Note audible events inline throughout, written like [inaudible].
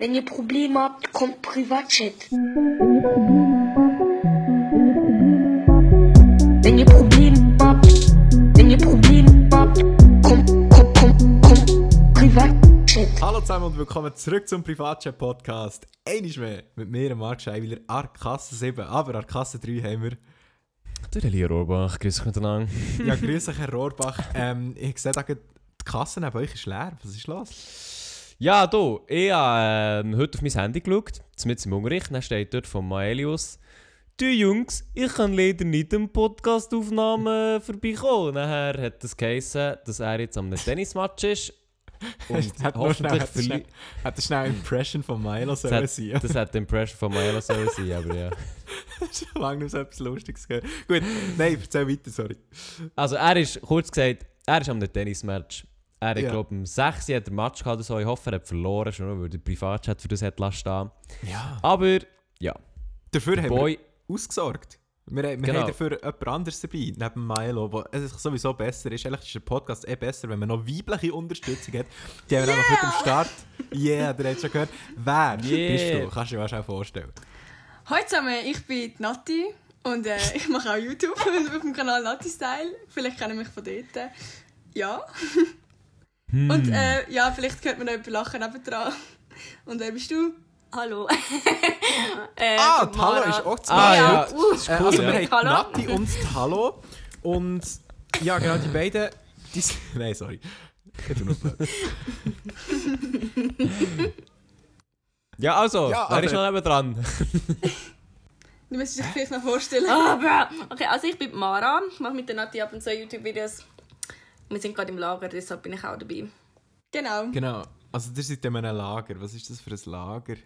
Wenn ihr Probleme habt, kommt Privatchat. Wenn ihr Probleme habt, wenn ihr Probleme habt, kommt, kommt, kommt, kommt Privatchat. Hallo zusammen und willkommen zurück zum Privatchat-Podcast. Einmal mehr mit mir, Marc Scheiwiler, Arkasse 7, aber Arkasse 3 haben wir. Der Elia Rohrbach, grüß euch miteinander. Ja, [laughs] grüß euch, Herr Rohrbach. Ähm, ich sehe, die Kasse neben euch ist leer. Was ist los? Ja, du, ich habe ähm, heute auf mein Handy geschaut, mit im Unterricht, dann steht dort von Maelius, Du Jungs, ich kann leider nicht am Podcastaufnahme [laughs] vorbeikommen. Nachher hat das geheißen, dass er jetzt am Tennismatch ist. [laughs] Und Hat hoffentlich hat schnell, verli- hat er schnell Impression von Milo das sollen sein. das hat Impression von Maelo sollen sein, [laughs] aber ja. Schon lange nicht so etwas Lustiges gehört. Gut, nein, erzähl weiter, sorry. Also er ist, kurz gesagt, er ist am Tennismatch. Er hat, Ja. glaube ich, um 6 Uhr hat er Match gehabt so. Ich hoffe, er hat verloren, schon weil der Privatchat für das hat lassen stehen. Ja. Aber, ja, Dafür haben Boy... wir ausgesorgt. Wir, wir Genau. haben dafür jemand anderes dabei, neben Milo, wo es sowieso besser ist. Eigentlich ist der Podcast eh besser, wenn man noch weibliche Unterstützung hat. Die haben wir einfach mit am Start. Yeah, der hat schon gehört. Wer Yeah. bist du? Kannst du dir wahrscheinlich vorstellen. Hallo zusammen, ich bin Nati und äh, ich mache auch YouTube und [laughs] auf dem Kanal Nati Style. Vielleicht kennen mich von dort. Ja. Und äh, ja, vielleicht hört man noch jemanden lachen nebendran. Und wer bist du? Hallo. [laughs] äh, Ah, ich die bin Hallo ist auch zu Ah, ja. Äh, cool, also, ja. wir haben Hallo. Nati und die Hallo. Und ja, genau, die beiden. Die, [laughs] nein, sorry. Ich tu noch. [laughs] Ja, also, Ja, wer ist noch neben dran? Du müsstest dich vielleicht noch vorstellen. Ah. Okay, also ich bin Mara. Ich mache mit der Nati ab und zu YouTube-Videos. Wir sind gerade im Lager, deshalb bin ich auch dabei. Genau. Genau. Also, ihr seid in einem Lager. Was ist das für ein Lager?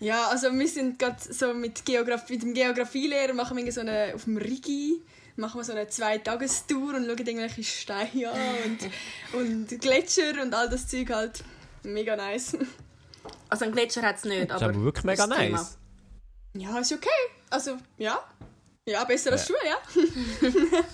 Ja, also wir sind gerade so mit, Geografie, mit dem Geografielehrer machen wir so eine, auf dem Rigi machen wir so eine Zwei-Tagestour und schauen irgendwelche Steine an und, [laughs] und Gletscher und all das Zeug halt. Mega nice. Also einen Gletscher hat es nicht, Das ist aber... aber wirklich mega das Thema. nice. Ja, ist okay. Also, ja. Ja, besser als Schuhe, ja. [laughs]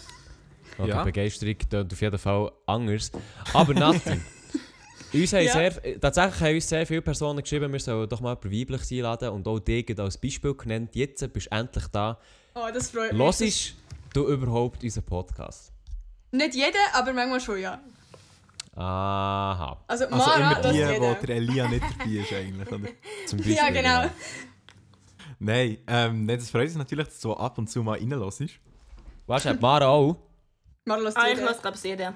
Ja. Ja. Die Begeisterung klingt auf jeden Fall anders. Aber Nati, [laughs] uns haben Ja. sehr, tatsächlich haben uns sehr viele Personen geschrieben, wir sollen doch mal jemanden weiblich einladen und auch dich als Beispiel genannt. Jetzt bist du endlich da. Oh, das freut mich. Hörst du überhaupt unseren Podcast? Nicht jeder, aber manchmal schon, ja. Aha, Also, Also, Mara, immer das die, wo der Elia nicht dabei ist, eigentlich. Oder? [laughs] zum Beispiel. Ja, genau. Nein, ähm, das freut uns natürlich, dass du ab und zu mal reinlässt. Weißt du, hat Mara auch? Mara lässt Ah, ich höre glaube.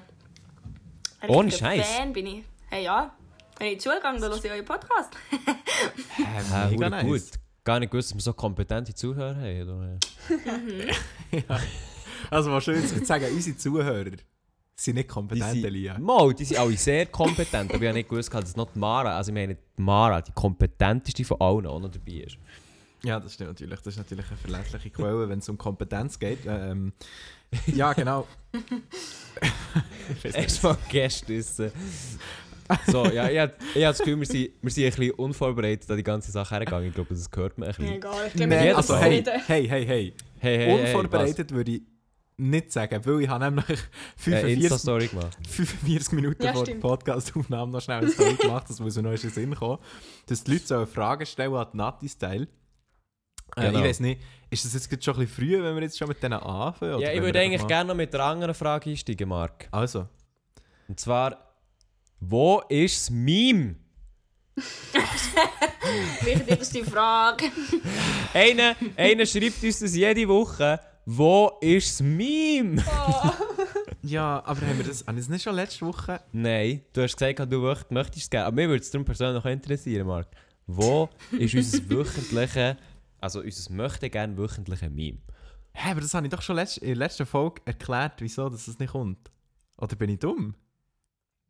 Ein Ohne Scheiß. Fan bin ich. Hey, ja. Wenn ich in die Schule gehe, dann höre ich euren Podcast. Ja, [laughs] mega mega gut. Gar nicht gewusst, dass wir so kompetente Zuhörer haben. oder? [laughs] Also, was schön zu sagen, unsere Zuhörer sind nicht kompetent, Elia. Mal, die sind alle sehr kompetent, aber ich habe nicht gewusst, dass es noch die Mara, also ich meine die Mara, die kompetenteste von allen, auch noch dabei ist. Ja, das stimmt natürlich. Das ist natürlich eine verlässliche Quelle, [laughs] wenn es um Kompetenz geht. Ähm, [laughs] ja, genau. [laughs] Erstmal Gäste essen. So, ja, ich habe das Gefühl, wir sind, wir sind ein bisschen unvorbereitet an die ganze Sache hergegangen. Ich glaube, das hört man ein Ja, bisschen. egal. Ich glaube, Nein, wir also, hey, hey, hey, hey. Hey, hey, Unvorbereitet würde ich nicht sagen, weil ich habe nämlich Hey, 45, Insta-Story gemacht. 45 Minuten Ja, vor der. Podcastaufnahme noch schnell ein Story gemacht, das muss mir noch in den Sinn kommen, dass die Leute sollen Fragen stellen an Nati-Style. Äh, Genau. Ich weiß nicht, ist das jetzt gerade schon ein bisschen früh, wenn wir jetzt schon mit denen anfangen? Ja, ich würde eigentlich mal- gerne noch mit einer anderen Frage einsteigen, Marc. Also, Und zwar, wo ist das Meme? Wichtigste Frage. Einer, einer schreibt uns das jede Woche. Wo ist das Meme? ja, aber haben wir das, haben wir das nicht schon letzte Woche? Nein, du hast gesagt, du möcht- möchtest es gerne. Aber mir würde es darum persönlich noch interessieren, Marc. Wo ist unser [laughs] wöchentliche, also unser möchte gerne wöchentliche Meme? Hä, aber das habe ich doch schon letzt, in der letzten Folge erklärt, wieso dass das nicht kommt. Oder bin ich dumm?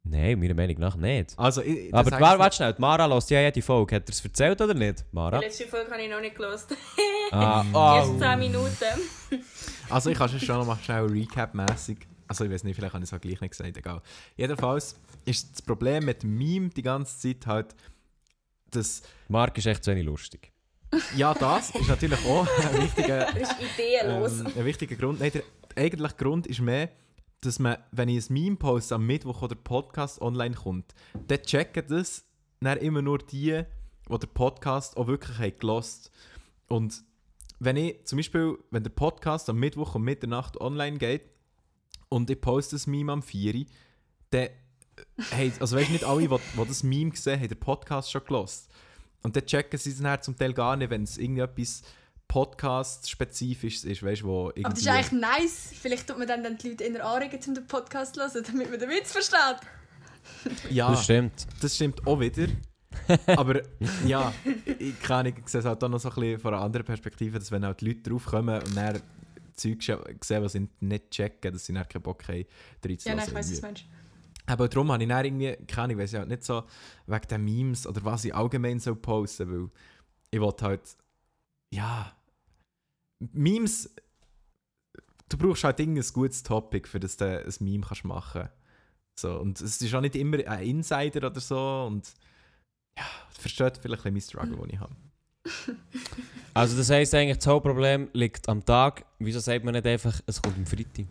Nein, meiner Meinung nach nicht. Also, ich, Aber warte, warte schnell, die Mara lässt ja jede Folge. Hat er es erzählt oder nicht, Die Mara? letzte Folge habe ich noch nicht gelesen. [laughs] Ah, Erst oh. 10 Minuten. [laughs] Also ich kann es schon noch mal schnell Recap-mässig. Also ich weiß nicht, vielleicht habe ich es auch gleich nicht gesagt, egal. Jedenfalls ist das Problem mit dem Meme die ganze Zeit halt, dass, Marc ist echt zu wenig lustig. Ja das ist natürlich auch ein wichtiger, [laughs] Das ist ideenlos. ähm, ein wichtiger Grund. Nein, der eigentliche Grund ist mehr, dass man, wenn ich ein Meme poste am Mittwoch oder Podcast online kommt, dann checken das dann immer nur die, die den Podcast auch wirklich haben gelost Und wenn ich zum Beispiel, wenn der Podcast am Mittwoch um Mitternacht online geht und ich poste das Meme am 4 Uhr, dann hey, also weißt du, nicht alle, die, die das Meme gesehen haben, den Podcast schon gelost. Und dann checken sie es dann zum Teil gar nicht, wenn es irgendetwas Podcast-spezifisches ist, weißt du, wo irgendwie... Aber das ist eigentlich nice. Vielleicht tut man dann, dann die Leute eher anregen, um den Podcast zu hören, damit man den Witz versteht. ja, Das stimmt. das stimmt auch wieder. [laughs] Aber ja, ich kann ich sehe es halt auch noch so ein bisschen von einer anderen Perspektive, dass wenn halt die Leute draufkommen und dann Zeug sehen, was sie nicht checken, dass sie dann keinen Bock haben, Ja, reinzulassen. nein, ich weiß, was du meinst. Aber darum habe ich dann irgendwie, keine Ahnung, weiss ich halt nicht so wegen den Memes oder was ich allgemein so posten, weil ich wollte halt, ja, Memes, du brauchst halt irgendein gutes Topic, für das du ein Meme kannst machen So, und es ist auch nicht immer ein Insider oder so und ja, versteht vielleicht ein mein Struggle, den ich habe. [laughs] Also das heisst eigentlich, das Hauptproblem liegt am Tag. Wieso sagt man nicht einfach, es kommt am Freitag?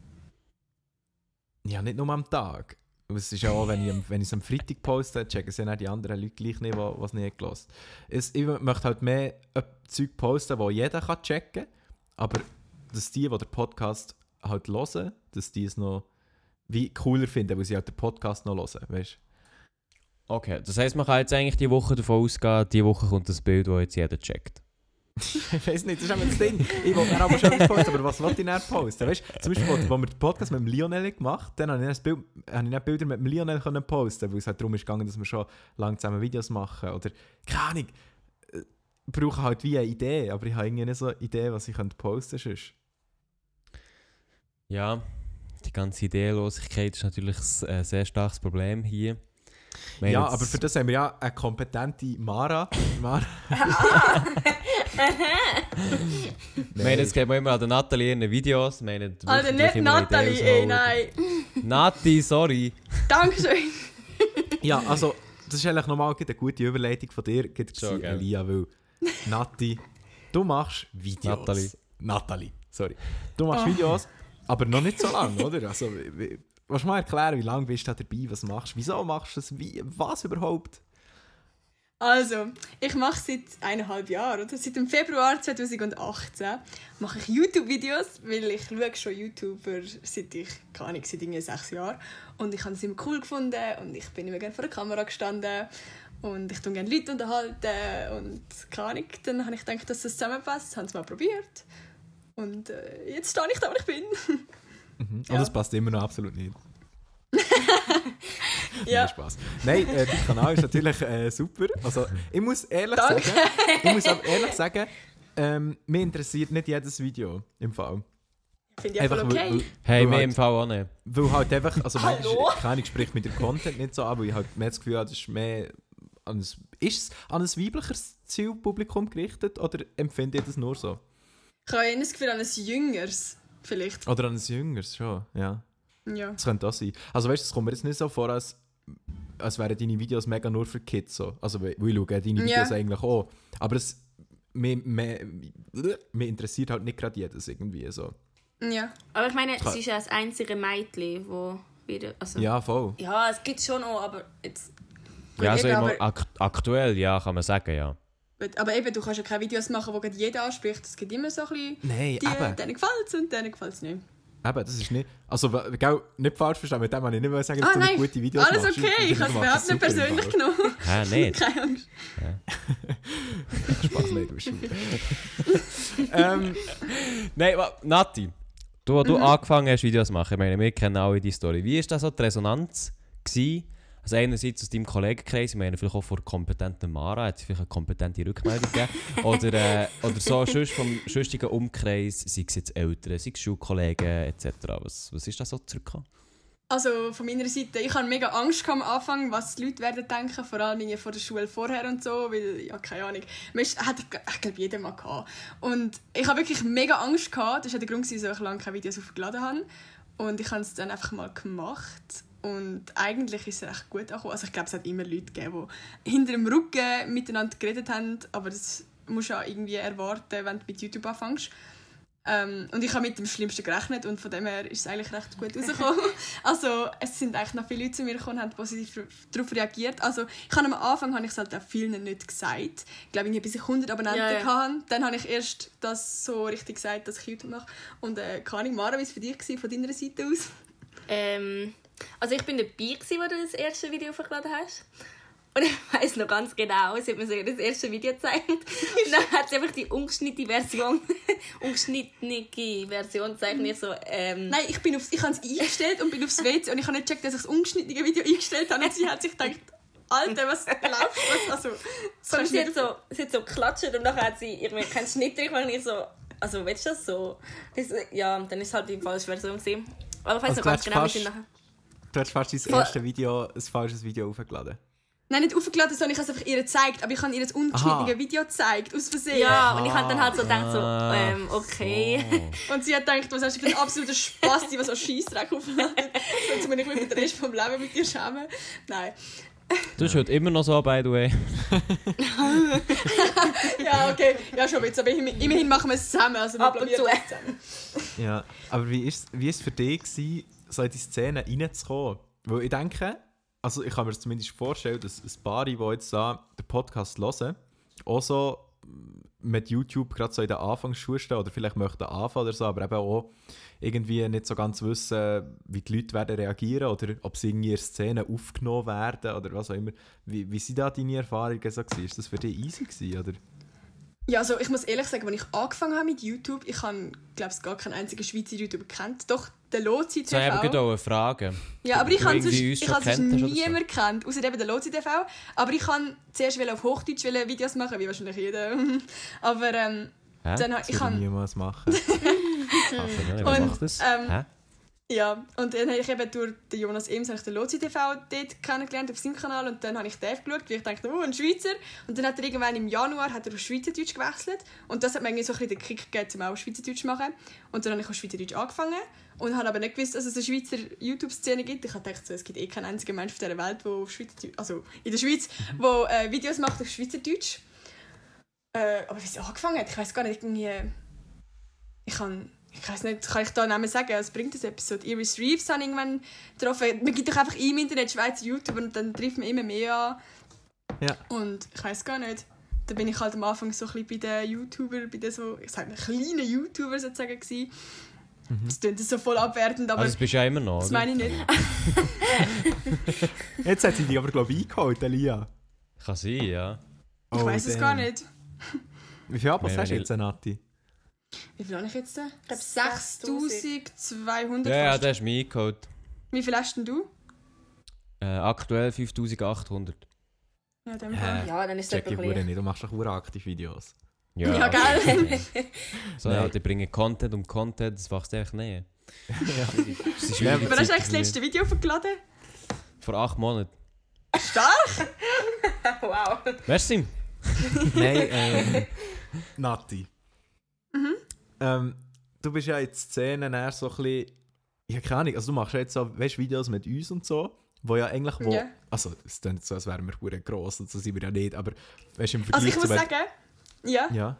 Ja, nicht nur am Tag. Es ist ja auch, wenn ich, wenn ich es am Freitag poste, checken es dann die anderen Leute gleich nicht, die es nicht gelassen es, Ich möchte halt mehr äh, Zeug posten, das jeder kann checken kann. Aber dass die, die den Podcast halt hören, dass die es noch wie cooler finden, weil sie halt den Podcast noch hören, weißt Okay, das heisst, man kann jetzt eigentlich die Woche davon ausgehen, die Woche kommt das Bild, das jetzt jeder checkt. Ich weiß nicht, das ist immer das Ding. Ich wollte mir aber schon etwas posten, aber was wollte ich dann posten? Weißt zum Beispiel, als wir den Podcast mit dem Lionel gemacht haben, dann habe ich dann, ich dann Bilder mit dem Lionel können posten, weil es halt darum ist gegangen, dass wir schon lange zusammen Videos machen. Oder, keine Ahnung, äh, brauche halt wie eine Idee, aber ich habe irgendwie nicht so eine Idee, was ich posten könnte. Ja, die ganze Ideelosigkeit ist natürlich ein äh, sehr starkes Problem hier. Meine, Ja, aber für das haben wir ja eine kompetente Mara. [laughs] Mara. Meine, jetzt geht man immer an der Nathalie in den Videos. Meine, Alter, wirklich nicht Nathalie, ey, so- nein. Nati, sorry. Dankeschön. [laughs] Ja, also, das ist eigentlich nochmal eine gute Überleitung von dir, gell? Elia, weil Nati, du machst Videos. Nathalie. Nathalie, sorry. Du machst Oh. Videos, aber noch nicht so lange, oder? Also, wie- wie- du mal erklären, wie lange bist du da dabei, was machst du, wieso machst du das, wie, was überhaupt? Also, ich mache seit eineinhalb Jahren, oder? Seit dem Februar 2018 mache ich YouTube-Videos, weil ich schaue schon YouTuber seit ich, keine Ahnung, seit irgendwie sechs Jahren. Und ich habe es immer cool gefunden und ich bin immer gerne vor der Kamera gestanden. Und ich tue gerne Leute unterhalten und keine Ahnung. Dann habe ich gedacht, dass das zusammenpasst, habe es mal probiert. Und äh, jetzt stehe ich da, wo ich bin. [laughs] Mhm. Ja. Und das passt immer noch absolut nicht. [laughs] ja. Nein, Spaß. Nein, äh, dein Kanal ist natürlich äh, super. Also, ich muss ehrlich Danke. sagen, ich muss aber ehrlich sagen, ähm, mich interessiert nicht jedes Video im Fall. Finde ich einfach okay. weil- Hey, weil mir halt- im Fall auch nicht. Weil halt einfach, also manchmal, keine Ahnung, spricht mit dem Content nicht so an, weil ich halt mehr das Gefühl habe, das ist mehr an ein, ist es an ein weibliches Zielpublikum gerichtet oder empfinde ich das nur so? Ich habe eher das Gefühl an ein Jüngeres, vielleicht. Oder an ein jüngeres schon, ja. Ja. Das könnte auch sein. Also weißt du, es kommt mir jetzt nicht so vor, als, als wären deine Videos mega nur für Kids so. Also weil weil ich schaue deine Ja. Videos eigentlich auch. Aber es, mich interessiert halt nicht gerade jedes irgendwie so. Ja. Aber ich meine, sie ist ja das einzige Mädchen, wo wieder. Also, Ja, voll. ja, es gibt schon auch, aber jetzt. Ja, also immer aktuell, ja, kann man sagen, ja. Aber eben, du kannst ja keine Videos machen, die gerade jeder anspricht. Es gibt immer so ein bisschen... Nein, Die, eben. denen gefällt es und denen gefällt es nicht. Eben, das ist nicht. Also, gell, nicht falsch verstanden, mit dem wollte ich nicht wollen sagen, dass Ah du nein, nicht gute Videos alles machst. okay. Ich habe es überhaupt nicht persönlich genommen. Hä, [laughs] nicht? Keine Angst. [laughs] Spaß, nein, du bist [laughs] ähm, Nein, Nati, du, als du angefangen hast, Videos zu machen, ich meine, wir kennen alle die Story. Wie war das so die Resonanz? Gewesen? Also einerseits aus deinem Kollegenkreis, ich meine vielleicht auch von kompetenten Mara, hat sie vielleicht eine kompetente Rückmeldung gegeben. [laughs] oder, äh, oder so sonst vom sonstigen Umkreis, sei es jetzt Eltern, sei es Schulkollegen etc. Was, was ist da so zurückgekommen? Also von meiner Seite, ich hatte mega Angst am Anfang, was die Leute werden denken, vor allem von der Schule vorher und so, weil, ja, keine Ahnung, man ist- hat, ich glaube, jeder mal gehabt. Und ich habe wirklich mega Angst gehabt, das war der Grund, wieso ich lange keine Videos aufgeladen habe. Und ich habe es dann einfach mal gemacht und eigentlich ist es recht gut angekommen. Also ich glaube, es hat immer Leute gegeben, die hinter dem Rücken miteinander geredet haben, aber das musst du ja irgendwie erwarten, wenn du mit YouTube anfängst. Ähm, und ich habe mit dem Schlimmsten gerechnet und von dem her ist es eigentlich recht gut rausgekommen. [laughs] also es sind eigentlich noch viele Leute zu mir gekommen und haben positiv darauf reagiert. Also ich habe am Anfang habe ich es halt auch vielen nicht gesagt. Ich glaube, ich bis ich 100 Abonnenten Ja, ja. hatte. Dann habe ich erst das so richtig gesagt, dass ich YouTube mache. Und äh, keine Ahnung, Mara, wie war es für dich gewesen, von deiner Seite aus? Ähm, also ich bin dabei, gewesen, wo du das erste Video hochgeladen hast. Und ich weiß noch ganz genau, sie hat mir so das erste Video gezeigt. Und dann hat sie einfach die ungeschnittene Version, [laughs] ungeschnittene Version gezeigt. Und ich so, ähm, Nein, ich, bin aufs, ich habe es eingestellt und bin aufs WC und ich habe nicht gecheckt, dass ich das ungeschnittene Video eingestellt habe. Und sie hat sich gedacht, Alter, was läuft? Was, also, das Und sie hat so, sie hat so geklatscht und dann hat sie irgendwie keinen Schnitt drin gemacht und ich so, also willst du das so? Das, ja, dann ist es halt die falsche Version gewesen. Aber ich weiß Also noch ganz genau, wie fast- sie nachher... Du hast fast dein erste Video, ein falsches Video aufgeladen. Nein, nicht aufgeladen, sondern ich habe es einfach ihr gezeigt. Aber ich habe ihr das ungeschnittene Aha. Video gezeigt, aus Versehen. Ja, und ich habe dann halt so gedacht, so, Ah. ähm, okay. Und sie hat gedacht, was hast du für ein absoluter Spaß, die was so Scheissdreck aufladen. Sonst muss ich mich den Rest vom Leben mit dir schämen. Nein. Du schaut immer noch so, by the way. [laughs] Ja, okay. Ja, schon jetzt. Aber immerhin machen wir es zusammen. Also wir Ab und zu. zusammen. Ja, aber wie ist wie ist es für dich gewesen, so in die Szene reinzukommen? Weil ich denke, also ich kann mir zumindest vorstellen, dass ein paar, die jetzt da den Podcast hören, auch so mit YouTube gerade so in den Anfangsschuhen stehen oder vielleicht möchten anfangen oder so, aber eben auch irgendwie nicht so ganz wissen, wie die Leute werden reagieren oder ob sie in Szenen aufgenommen werden oder was auch immer. Wie, wie sind da deine Erfahrungen so gewesen? Ist das für dich easy gewesen, oder? Ja, also ich muss ehrlich sagen, als ich angefangen habe mit YouTube, ich habe, glaube ich, gar keinen einzigen Schweizer YouTuber kennt. Doch, der Lozi So, ich habe TV. gerade auch eine Frage. Ja, aber ich habe sonst, uns ich habe sonst kennt so. außer eben der Lozi TV. Aber ich kann zuerst auf Hochdeutsch Videos machen, wie wahrscheinlich jeder. [laughs] aber ähm, Hä? dann, Das ich würde ich kann niemals machen. [laughs] Verdammt, was Und, macht das? ähm, Hä? Ja, und dann habe ich eben durch den Jonas Ems habe den Lozi TV dort kennengelernt auf seinem Kanal und dann habe ich den geschaut, weil ich dachte, oh, ein Schweizer. Und dann hat er irgendwann im Januar hat er auf Schweizerdeutsch gewechselt und das hat mir irgendwie so ein bisschen den Kick gegeben, um auch Schweizerdeutsch zu machen. Und dann habe ich auf Schweizerdeutsch angefangen und habe aber nicht gewusst, dass es eine Schweizer YouTube-Szene gibt. Ich habe so, es gibt eh keinen einzigen Mensch auf dieser Welt, der auf Schweizerdeutsch, also in der Schweiz, der äh, Videos macht auf Schweizerdeutsch. Äh, aber wie es angefangen hat, ich weiß gar nicht, irgendwie... Ich kann, ich weiß nicht, kann ich da Namen sagen? Es bringt das etwas. So, die Iris Reeves habe ich irgendwann getroffen. Man gibt doch einfach im Internet Schweizer YouTuber und dann trifft man immer mehr an. Ja. Und ich weiß gar nicht. Da bin ich halt am Anfang so ein bisschen bei den YouTuber, bei den so, ich sag mal, kleinen YouTuber sozusagen gewesen. Das klingt so voll abwertend, aber Also, das bist du ja immer noch, das meine ich nicht. [laughs] Jetzt hat sie dich aber, glaube ich, eingeholt, Elia. Kann sein, ja. Ich Oh, weiß es gar nicht. Wie viel Abos hast du jetzt, Nati? Wie viel habe ich jetzt? da? Ich glaube glaub, 6200 Ja, ja, der ist mir eingeholt. Wie viel hast denn du? Äh, aktuell 5800. Ja, Hä? Fall. Ja, dann ist es Check gleich. nicht, du machst doch aktiv Videos. Ja, gell? [laughs] So, Nein. ja, die bringen Content und Content, das wächst einfach nicht. [laughs] ja. Das ist Ja. Wann hast du eigentlich das letzte Video hochgeladen? Vor acht Monaten. Stark! [laughs] wow. Merci. Nein, ähm, Nati. Ähm, du bist ja in der Szene eher so ein bisschen, ich habe keine Ahnung, also du machst ja jetzt so, weißt, Videos mit uns und so, wo ja eigentlich, wo, Ja. also es klingt so, als wären wir hure gross und so sind wir ja nicht, aber weißt du, im Vergleich Also ich muss sagen, ja, ja,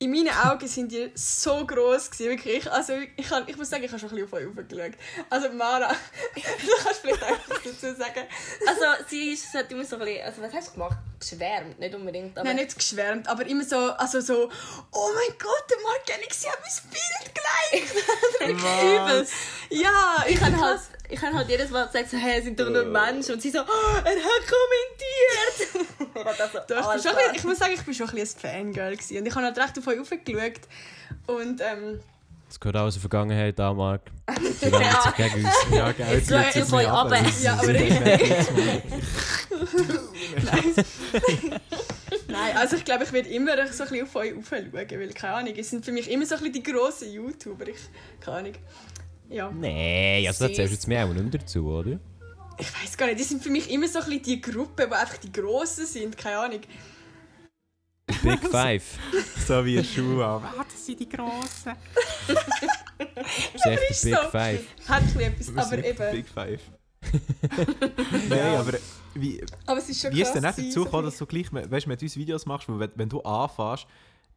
in meinen Augen sind die so gross gewesen, wirklich. Also ich, kann, ich muss sagen, ich habe schon ein bisschen auf euch hochgeschaut. Also Mara, [laughs] du kannst vielleicht auch etwas dazu sagen. Also, sie ist halt immer so ein bisschen, also was hast du gemacht? Geschwärmt, nicht unbedingt, aber... Nein, nicht geschwärmt, aber immer so, also so, oh mein Gott, der Mark Galaxy hat mein Bild gleich. [laughs] Übelst. Ja, ich kann habe halt... ich habe halt jedes Mal gesagt, so, hey, sind doch nur Menschen. Und sie so, oh, er hat kommentiert. [laughs] Doch, ich, schon ich muss sagen, ich bin schon ein bisschen ein Fangirl gewesen. und ich habe halt recht auf euch hochgeschaut. Und ähm, Das gehört auch aus der Vergangenheit an, Marc. Sie [laughs] wenden sich gegen uns. ja, geil. Jetzt schau ich voll ab. Ja, aber [laughs] nein, also ich glaube, ich werde immer so ein bisschen auf euch aufschauen, weil, keine Ahnung, es sind für mich immer so ein bisschen die grossen YouTuber, ich, keine Ahnung. Ja, Nein, also da zählst du jetzt mir auch nicht mehr dazu, oder? ich weiß gar nicht, die sind für mich immer so ein bisschen die Gruppe, die einfach die Grossen sind, keine Ahnung. Big [laughs] Five. so wie in der Schule. Ah, das sind die Grossen. [laughs] [laughs] Das ist echt ist Big so. Five. Hat ein etwas, aber sind eben, Big Five. Nein, aber wie, aber es ist schon Wie ist denn nicht dazu so gekommen, dass du gleich weißt, mit uns Videos machst, wenn, wenn du anfängst,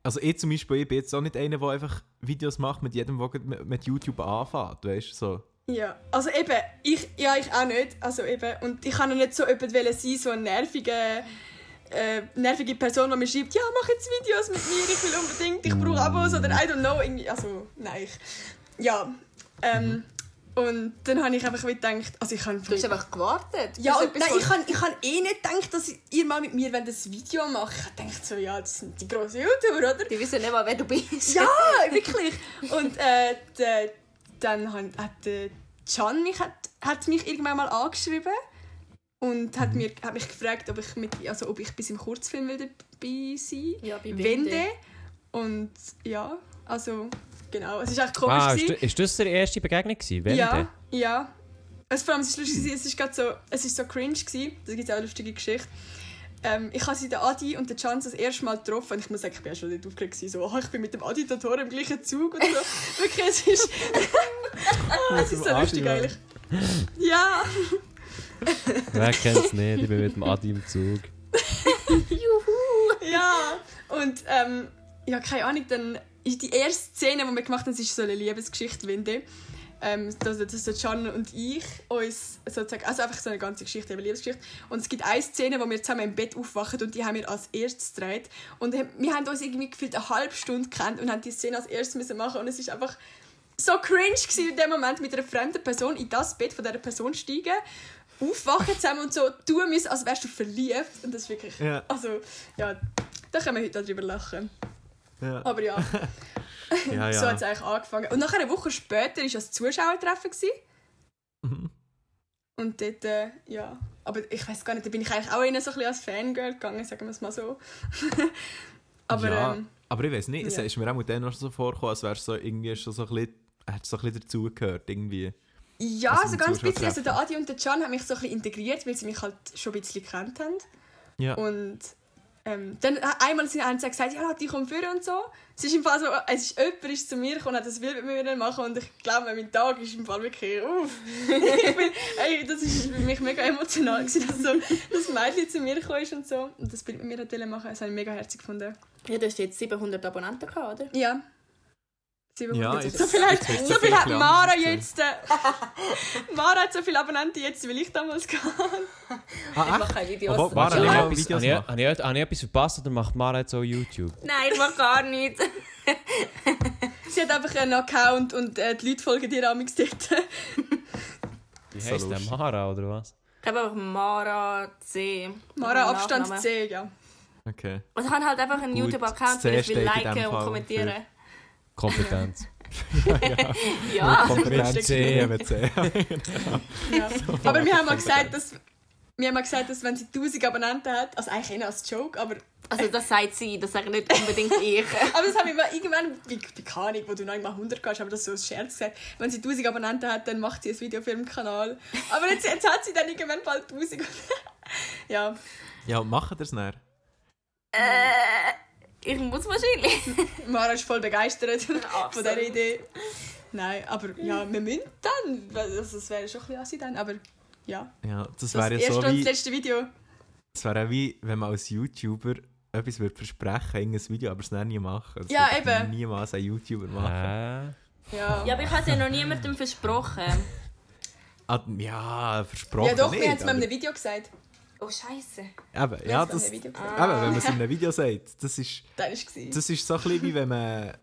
Also ich zum Beispiel, ich bin jetzt auch nicht einer, der einfach Videos macht mit jedem, der mit, mit YouTube anfängt, weißt du, so. Ja, also eben, ich, ja, ich auch nicht. Also eben, und ich kann ja nicht so jemand wollen sein, so eine nervige, äh, nervige Person, die mir schreibt, ja, mach jetzt Videos mit mir, ich will unbedingt, ich brauche Abos oder I don't know, irgendwie, also, nein, ich, ja, ähm, und dann habe ich einfach gedacht, also ich habe Du hast einfach gewartet. ja, und, nein, ich habe ich hab eh nicht gedacht, dass ihr mal mit mir ein Video machen Ich habe gedacht so, ja, das sind die grossen YouTuber, oder? Die wissen nicht mal, wer du bist. Ja, [laughs] wirklich. Und äh, dann hat, hat der Can mich, hat, hat mich irgendwann mal angeschrieben und hat, mir, hat mich gefragt, ob ich, mit, also, ob ich bis im Kurzfilm will dabei sein Ja, bei Wende. Und ja, also genau. Es ist echt komisch. Ah, ist, ist das die erste Begegnung gewesen? Wende? Ja, ja. Es, vor allem, es ist lustig, gewesen, es ist gerade so, es ist so cringe gewesen. Da gibt es auch eine lustige Geschichte. Ähm, ich habe sie den Adi und den Chance das erste Mal getroffen und ich muss sagen, ich bin ja schon nicht aufgeregt gewesen, so, oh, ich bin mit dem Adi da im gleichen Zug und so. [laughs] Wirklich, es ist, oh, [laughs] es ist so lustig eigentlich. Ja, Wer kennt es nicht? Ich bin mit dem Adi im Zug. [laughs] ja. Und ähm, ja, keine Ahnung, dann ist die erste Szene, die wir gemacht haben, ist so eine Liebesgeschichte, Winde. Ähm, dass, dass der Can und ich uns sozusagen, also einfach so eine ganze Geschichte, eine Liebesgeschichte. Und es gibt eine Szene, wo wir zusammen im Bett aufwachen und die haben wir als erstes gedreht. Und wir haben uns irgendwie gefühlt eine halbe Stunde gekannt und haben die Szene als erstes müssen machen und es ist einfach so cringe gewesen in dem Moment mit einer fremden Person in das Bett von dieser Person steigen, aufwachen zusammen und so tun müssen, als wärst du verliebt. Und das ist wirklich, Ja. also ja, da können wir heute darüber lachen. Ja, Aber ja, [laughs] [laughs] ja. so hat es ja. eigentlich angefangen. Und nachher eine Woche später war das Zuschauertreffen. Mhm. Und dort, äh, ja. Aber ich weiß gar nicht, da bin ich eigentlich auch eher so ein bisschen als Fangirl gegangen, sagen wir es mal so. [laughs] Aber ja, ähm, aber ich weiß nicht, es ja. ist mir auch mit denen noch so vorgekommen, als wärst du so irgendwie schon so ein bisschen, hättest so ein bisschen dazugehört, irgendwie. Ja, Also also im ganz bisschen. Also der Adi und der Can haben mich so ein bisschen integriert, weil sie mich halt schon ein bisschen gekannt haben. Ja. Und ähm, dann einmal sind- haben sie gesagt, ja, die kommen vor und so. Es ist im Fall so, es ist, jemand ist zu mir gekommen und hat das Bild mit mir machen und ich glaube, mein Tag ist im Fall wirklich uff. [laughs] ey, das ist für mich mega emotional gewesen, dass so das Mädchen zu mir gekommen ist und so und das Bild mit mir hat machen. Das habe ich mega herzig gefunden. Ja, du hast jetzt 700 Abonnenten gehabt, oder? Ja. 700. Ja, jetzt- so viel hat, jetzt wird's so viel hat Mara jetzt. Äh, [laughs] Mara hat so viele Abonnenten jetzt, weil ich damals hatte. Ah, Ich mache keine Videos. Aber Mara, habe ich, ja, etwas, Videos habe, ich, machen. habe, ich, habe ich etwas verpasst oder macht Mara jetzt auch YouTube? Nein, ich mache gar nichts. [laughs] Sie hat einfach einen Account und äh, die Leute folgen ihr amigs dort. [laughs] Wie So heisst der? Mara oder was? Ich habe einfach Mara C. Mara Nachname. Abstand C, ja. Okay. Und ich habe halt einfach einen YouTube-Account, weil ich will liken und kommentieren. Kompetenz. [laughs] Ja. Kompetenz C. EWC. ja. Aber wir haben mal gesagt, dass wir haben mal gesagt, dass wenn sie 1000 Abonnenten hat, also eigentlich eher als Joke, aber, Also das sagt sie, das sage nicht unbedingt [laughs] ich. aber das haben wir mal irgendwann, wie, wie keine Ahnung, wo du noch einmal 100 hast, aber das so als Scherz gesagt, wenn sie 1000 Abonnenten hat, dann macht sie ein Video für ihren Kanal. Aber jetzt, jetzt hat sie dann irgendwann bald 1000. [laughs] ja, Ja, machen das näher. äh, ich muss wahrscheinlich. [laughs] Mara ist voll begeistert von dieser Idee. Nein, aber ja, wir müssen dann, also das wäre schon ein bisschen dann, aber ja. Ja, das Das wäre ja erste so und das wie, letzte Video. das wäre auch wie, wenn man als YouTuber etwas würde versprechen, irgendein Video, aber es dann nie machen. Das Ja, eben. niemals ein YouTuber machen. Äh, Ja. Ja, aber ich habe es ja noch niemandem versprochen. Ah, ja, versprochen Ja doch, nicht. wir haben es mal in einem Video gesagt. Oh Scheiße. Eben, ja, das, eben, wenn man es in einem Video sagt, das ist, [laughs] war es. das ist so ein bisschen wie wenn man,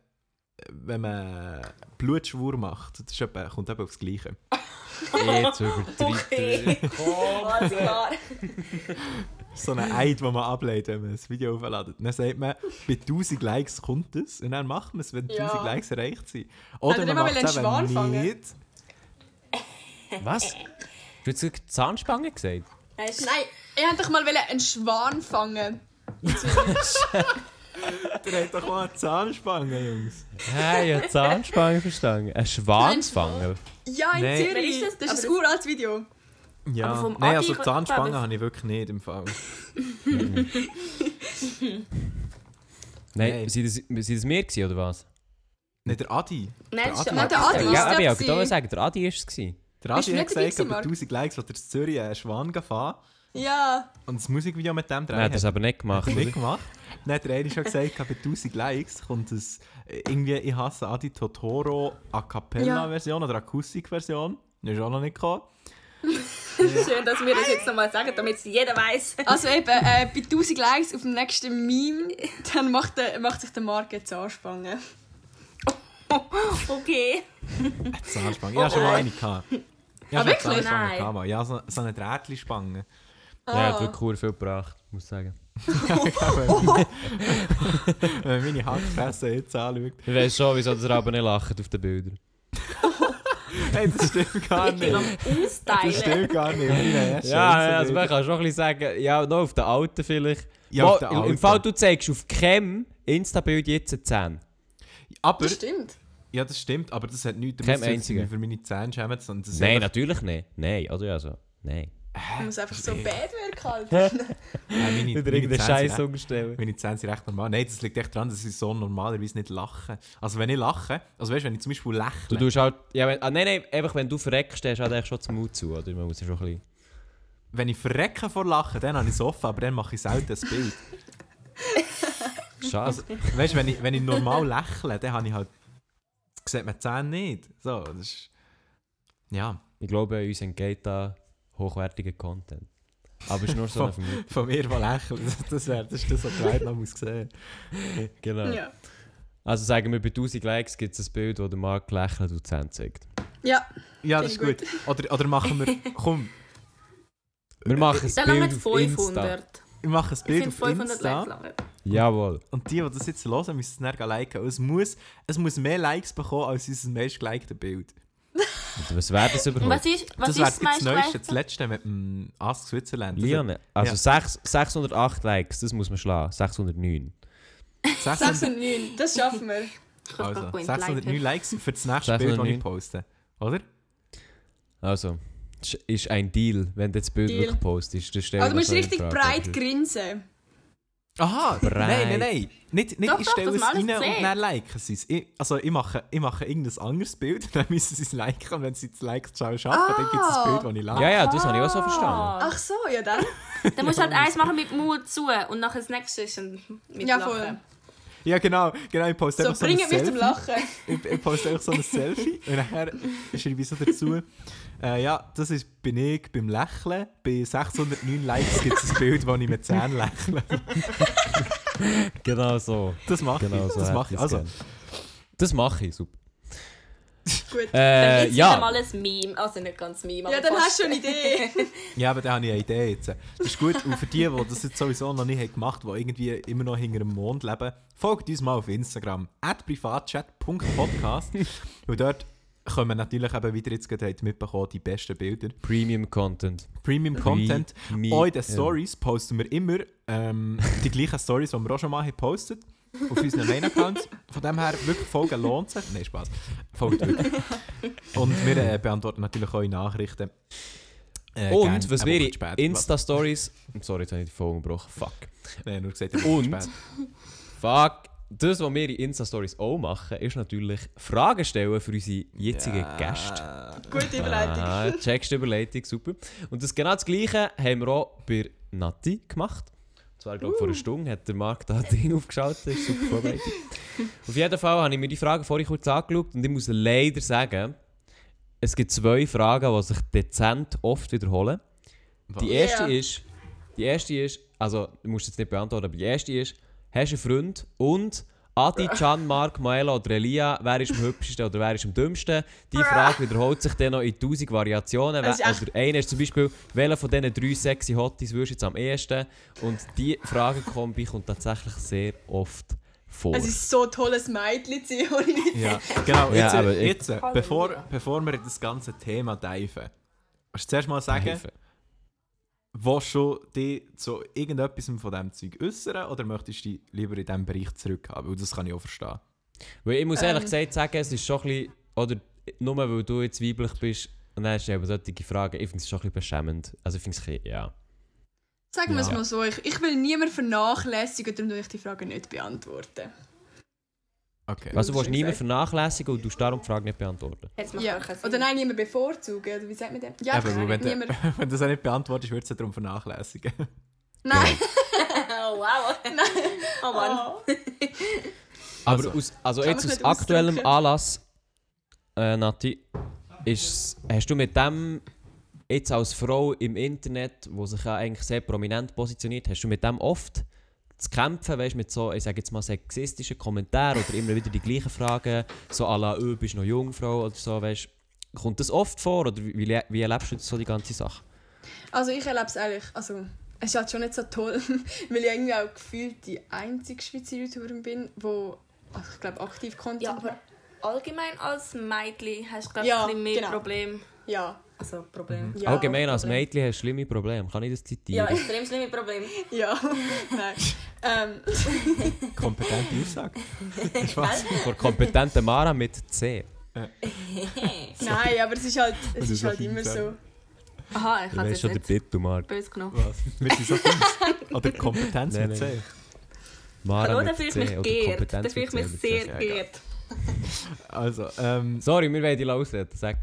wenn man Blutschwur macht. Das ist kommt eben aufs Gleiche. [laughs] jetzt übertreibt Okay. Oh, alles klar. So ein Eid, den man ablehnt, wenn man ein Video aufladet. Dann sagt man, bei 1000 Likes kommt es und dann macht man es, wenn 1000 Ja. Likes erreicht sind. Oder er man macht einen es Schwan eben fangen? nicht. [laughs] Was? Du hast Zahnspange gesagt? Nein, ist- Nein, ihr habt doch mal einen Schwan fangen. [laughs] Der hat doch mal eine Zahnspange, Jungs. Hey, ich habe Zahnspange verstanden. Ein Schwan fangen. Ja, in Nein. Zürich. Ist das? Das ist ein uraltes Video. Ja, Aber vom nein, also Zahnspange ich- habe ich wirklich nicht im Fall. Nein, Nein. sind das, sind das wir gewesen, oder was? Nicht der Adi. Nein, das ist Adi der hat der Adi Ja, aber ich wollte auch sagen, der Adi war es. gewesen. Der Adi du hat gesagt, Marc? 1000 Likes wird er in Zürich einen Schwan fahren Ja. und das Musikvideo mit dem drehen. Nein, hat es aber nicht gemacht. Nicht gemacht. Hat der eine schon gesagt, bei 1000 Likes kommt es irgendwie, ich hasse Adi Totoro A Cappella-Version oder Akustik-Version. Das ist auch noch nicht gekommen. [laughs] Schön, dass wir das jetzt nochmal sagen, damit es jeder weiß. Also eben, äh, bei 1000 Likes auf dem nächsten Meme, dann macht, der, macht sich der Marc jetzt Zahnspange. [laughs] Okay. Zahnspange. Ich hatte schon mal eine. Gehabt. Ich Ah, wirklich? Nein. gehabt. Ja, so, so eine Drahtli-Spange. Ja, Ah. hat wirklich cool viel gebracht, muss ich sagen. [laughs] Wenn man meine Hackfresse jetzt anschaut. Ich weiß schon, wieso das aber nicht lacht auf den Bildern. [laughs] Hey, das stimmt gar Ich bin am nicht. Das Austeilen. stimmt gar nicht. Ja, ja, also man kann schon ein bisschen sagen, ja, noch auf den alten vielleicht. Ja, auf den im- Im alten. Fall, du zeigst auf Chem Insta-Bild jetzt eine 10. Aber, Das stimmt. Ja, das stimmt, aber das hat nichts damit zu tun, für meine Zähne schämen, sondern das ist Nein, einfach- natürlich nicht. Nein, also ja, so. Nein. Man muss einfach so bad wirken halt. Nein, meine, meine irgendeinen Zähne sind Scheiß recht- umstellen. Meine Zähne sind recht normal. Nein, das liegt echt daran, dass ich so normalerweise nicht lache. Also wenn ich lache, also weißt du, wenn ich zum Beispiel Du lächle, tust halt, ja, wenn, ah, nein, nein, einfach wenn du verreckst, hast du halt eigentlich schon den Mut zu, oder? Man muss ja schon ein bisschen... wenn ich verrecke vor Lachen, dann habe ich es offen, aber dann mache ich selten ein Bild. Schade. [laughs] weißt du, wenn ich, wenn ich normal lächle, dann habe ich halt, sieht man die Zähne nicht. So, das ist, ja, ich glaube, uns entgeht da hochwertiger Content. Aber es ist nur so eine Vermutung. von mir, der lächelt, [laughs] das wäre das, ist das, was die noch muss sehen. Genau. Ja. Also sagen wir, bei 1000 Likes gibt es ein Bild, wo der Marc lächelt und die Zähne zeigt. Ja, Ja, das ist gut. Oder, oder machen wir, komm, Wir machen ein Dann Bild auf Insta. 500. wir machen ein Ich Bild finde auf 500 Insta. Likes. Jawohl. Und die, die das jetzt hören, müssen es dann liken. Und Es muss, es muss mehr Likes bekommen als unser meist gelikte Bild. Und was wäre das überhaupt? was ist, was das ist wäre das Neueste, das? Letzte mit dem Ask Switzerland. Liane, also Ja. sechs- 608 Likes, das muss man schlagen. 609. hat 6 600, und 9, das schaffen wir. Also, grad gut 609 liken. Likes für das nächste Bild, das 609. ich poste. Oder? Also, das ist ein Deal, wenn du das Bild Deal. wirklich postest. Das Aber du musst richtig breit grinsen. Aha, Breit. nein, nein, nein. Nicht, nicht Doch, ich stelle es rein und dann liken sie es. Ich, also ich mache, ich mache irgendein anderes Bild, [laughs] dann müssen sie es liken und wenn sie das Like schauen schaffen, dann gibt es Ah. ein Bild, das ich like. Ja, ja, das habe ich auch so verstanden. Ach so, ja dann. Dann musst du [laughs] halt eins machen mit Mut zu und nachher das nächste ist mit Ja, Lachen. Ja, genau, genau, ich poste So, einfach so ein bringt mich zum Selfie. Lachen. [laughs] ich, ich poste einfach so ein Selfie und nachher schreibe ich so dazu, äh, ja, das ist, bin ich beim Lächeln. Bei 609 Likes gibt es ein Bild, wo ich mit Zähnen lächle. [laughs] Genau so. Das mache Genau ich. so. das mache ich. Also. Das mache ich, super. [laughs] Gut. Dann Äh, gibt's wieder ja, mal ein Meme. Also nicht ganz Meme, Ja, dann hast du eine Idee. [laughs] ja, aber da habe ich eine Idee jetzt. Das ist gut. Und für die, die das jetzt sowieso noch nicht haben gemacht haben, die irgendwie immer noch hinter dem Mond leben, folgt uns mal auf Instagram. at privatchat.podcast. Und dort kommen natürlich eben wieder jetzt gerade mitbekommen, die besten Bilder. Premium Content. Premium Content. Auch in den Stories posten wir immer ähm, die gleichen Stories, die wir auch schon mal haben gepostet auf unseren Main-Accounts. Von dem her, wirklich Folgen lohnt sich. Nein, Spaß. Folgt wirklich. Und wir äh, beantworten natürlich eure Nachrichten. Äh, Und gerne was später. Insta-Stories. Sorry, jetzt habe ich die Folge gebrochen. Fuck. Nein, nur gesagt, Und- später. Fuck. Das, was wir in Insta-Stories auch machen, ist natürlich Fragen stellen für unsere jetzigen Gäste. Gute Überleitung. Ah, checkst Überleitung, super. Und das genau das Gleiche haben wir auch bei Nati gemacht. Zwar, glaube ich, vor einer Stunde hat der Marc da [laughs] Ding aufgeschaltet. Das ist super vorbereitet. [laughs] Auf jeden Fall habe ich mir die Frage vorhin kurz angeschaut und ich muss leider sagen, es gibt zwei Fragen, die sich dezent oft wiederholen. Die erste Ja. ist, die erste ist, also du musst jetzt nicht beantworten, aber die erste ist, hast du einen Freund und Adi, Can, Mark, Maela oder Elia, wer ist am hübschesten oder wer ist am dümmsten? Die Frage wiederholt sich dann noch in tausend Variationen. Oder eine ist zum Beispiel, welcher von diesen drei sexy Hotties würdest du jetzt am ehesten? Und die Fragenkombi kommt tatsächlich sehr oft vor. Es ist so ein tolles Mädchen, zu. Ja, genau. Ja, Jetzt, aber ich- jetzt äh, bevor, bevor wir in das ganze Thema diven, willst du zuerst mal sagen, Hilfe. Willst du dich zu irgendetwas von diesem Zeug äußern oder möchtest du dich lieber in diesem Bereich zurückhaben? Weil das kann ich auch verstehen. Weil ich muss ehrlich Ähm. gesagt sagen, es ist schon ein bisschen, oder nur weil du jetzt weiblich bist und dann hast du eben solche Fragen, ich finde es schon ein bisschen beschämend. Also ich finde es ein bisschen, ja. Sagen wir es Ja. mal so, ich, ich will niemanden vernachlässigen, darum tue ich die Frage nicht beantworten. Okay. Also du willst niemanden vernachlässigen und du darum die Frage nicht beantworten. Jetzt macht Ja. Oder nein, niemanden bevorzugen, oder wie sagt man das? Ja, weil wenn, du, niemand. [laughs] wenn du das auch nicht beantwortest, würdest du darum vernachlässigen. [laughs] [laughs] Nein, Oh, wow. Oh Mann. Aber aus, also jetzt man aus aktuellem ausdrücken. Anlass, äh, Nati, ist, hast du mit dem jetzt als Frau im Internet, wo sich ja eigentlich sehr prominent positioniert, hast du mit dem oft zu kämpfen, weißt, mit so, ich sage jetzt mal sexistischen Kommentaren oder immer wieder die gleichen Fragen, so à la, «Ö, bist du noch Jungfrau» oder so, weißt Kommt das oft vor oder wie, wie, wie erlebst du so die ganze Sache? Also ich erlebe es eigentlich, also es ist halt schon nicht so toll, [laughs] weil ich irgendwie auch gefühlt die einzige Schweizer YouTuberin bin, wo also ich glaube aktiv Content Ja, aber allgemein als Mädchen hast du, glaube ich, Ja, ein bisschen mehr genau. Probleme. Ja, Also, Problem. ja. Allgemein als Problem. Mädchen hast du schlimme Probleme, kann ich das Ja, zitieren? extrem schlimme Probleme. [laughs] Ja, nein. ähm, [laughs] Kompetente Aussage. [laughs] Spaß. Vor kompetenten Mara mit C. nein, aber es ist halt, es ist halt immer so. Aha, ich weißt es schon nicht Titel, Marc. böse genommen. Was? So fies. Oder Kompetenz Nein, mit nein. C. Mara Hallo, da mit fühle ich C mich geehrt. Da fühle ich mit mich C, sehr ja geehrt. Also, ähm, Sorry, wir wollen die ausreden. Sag.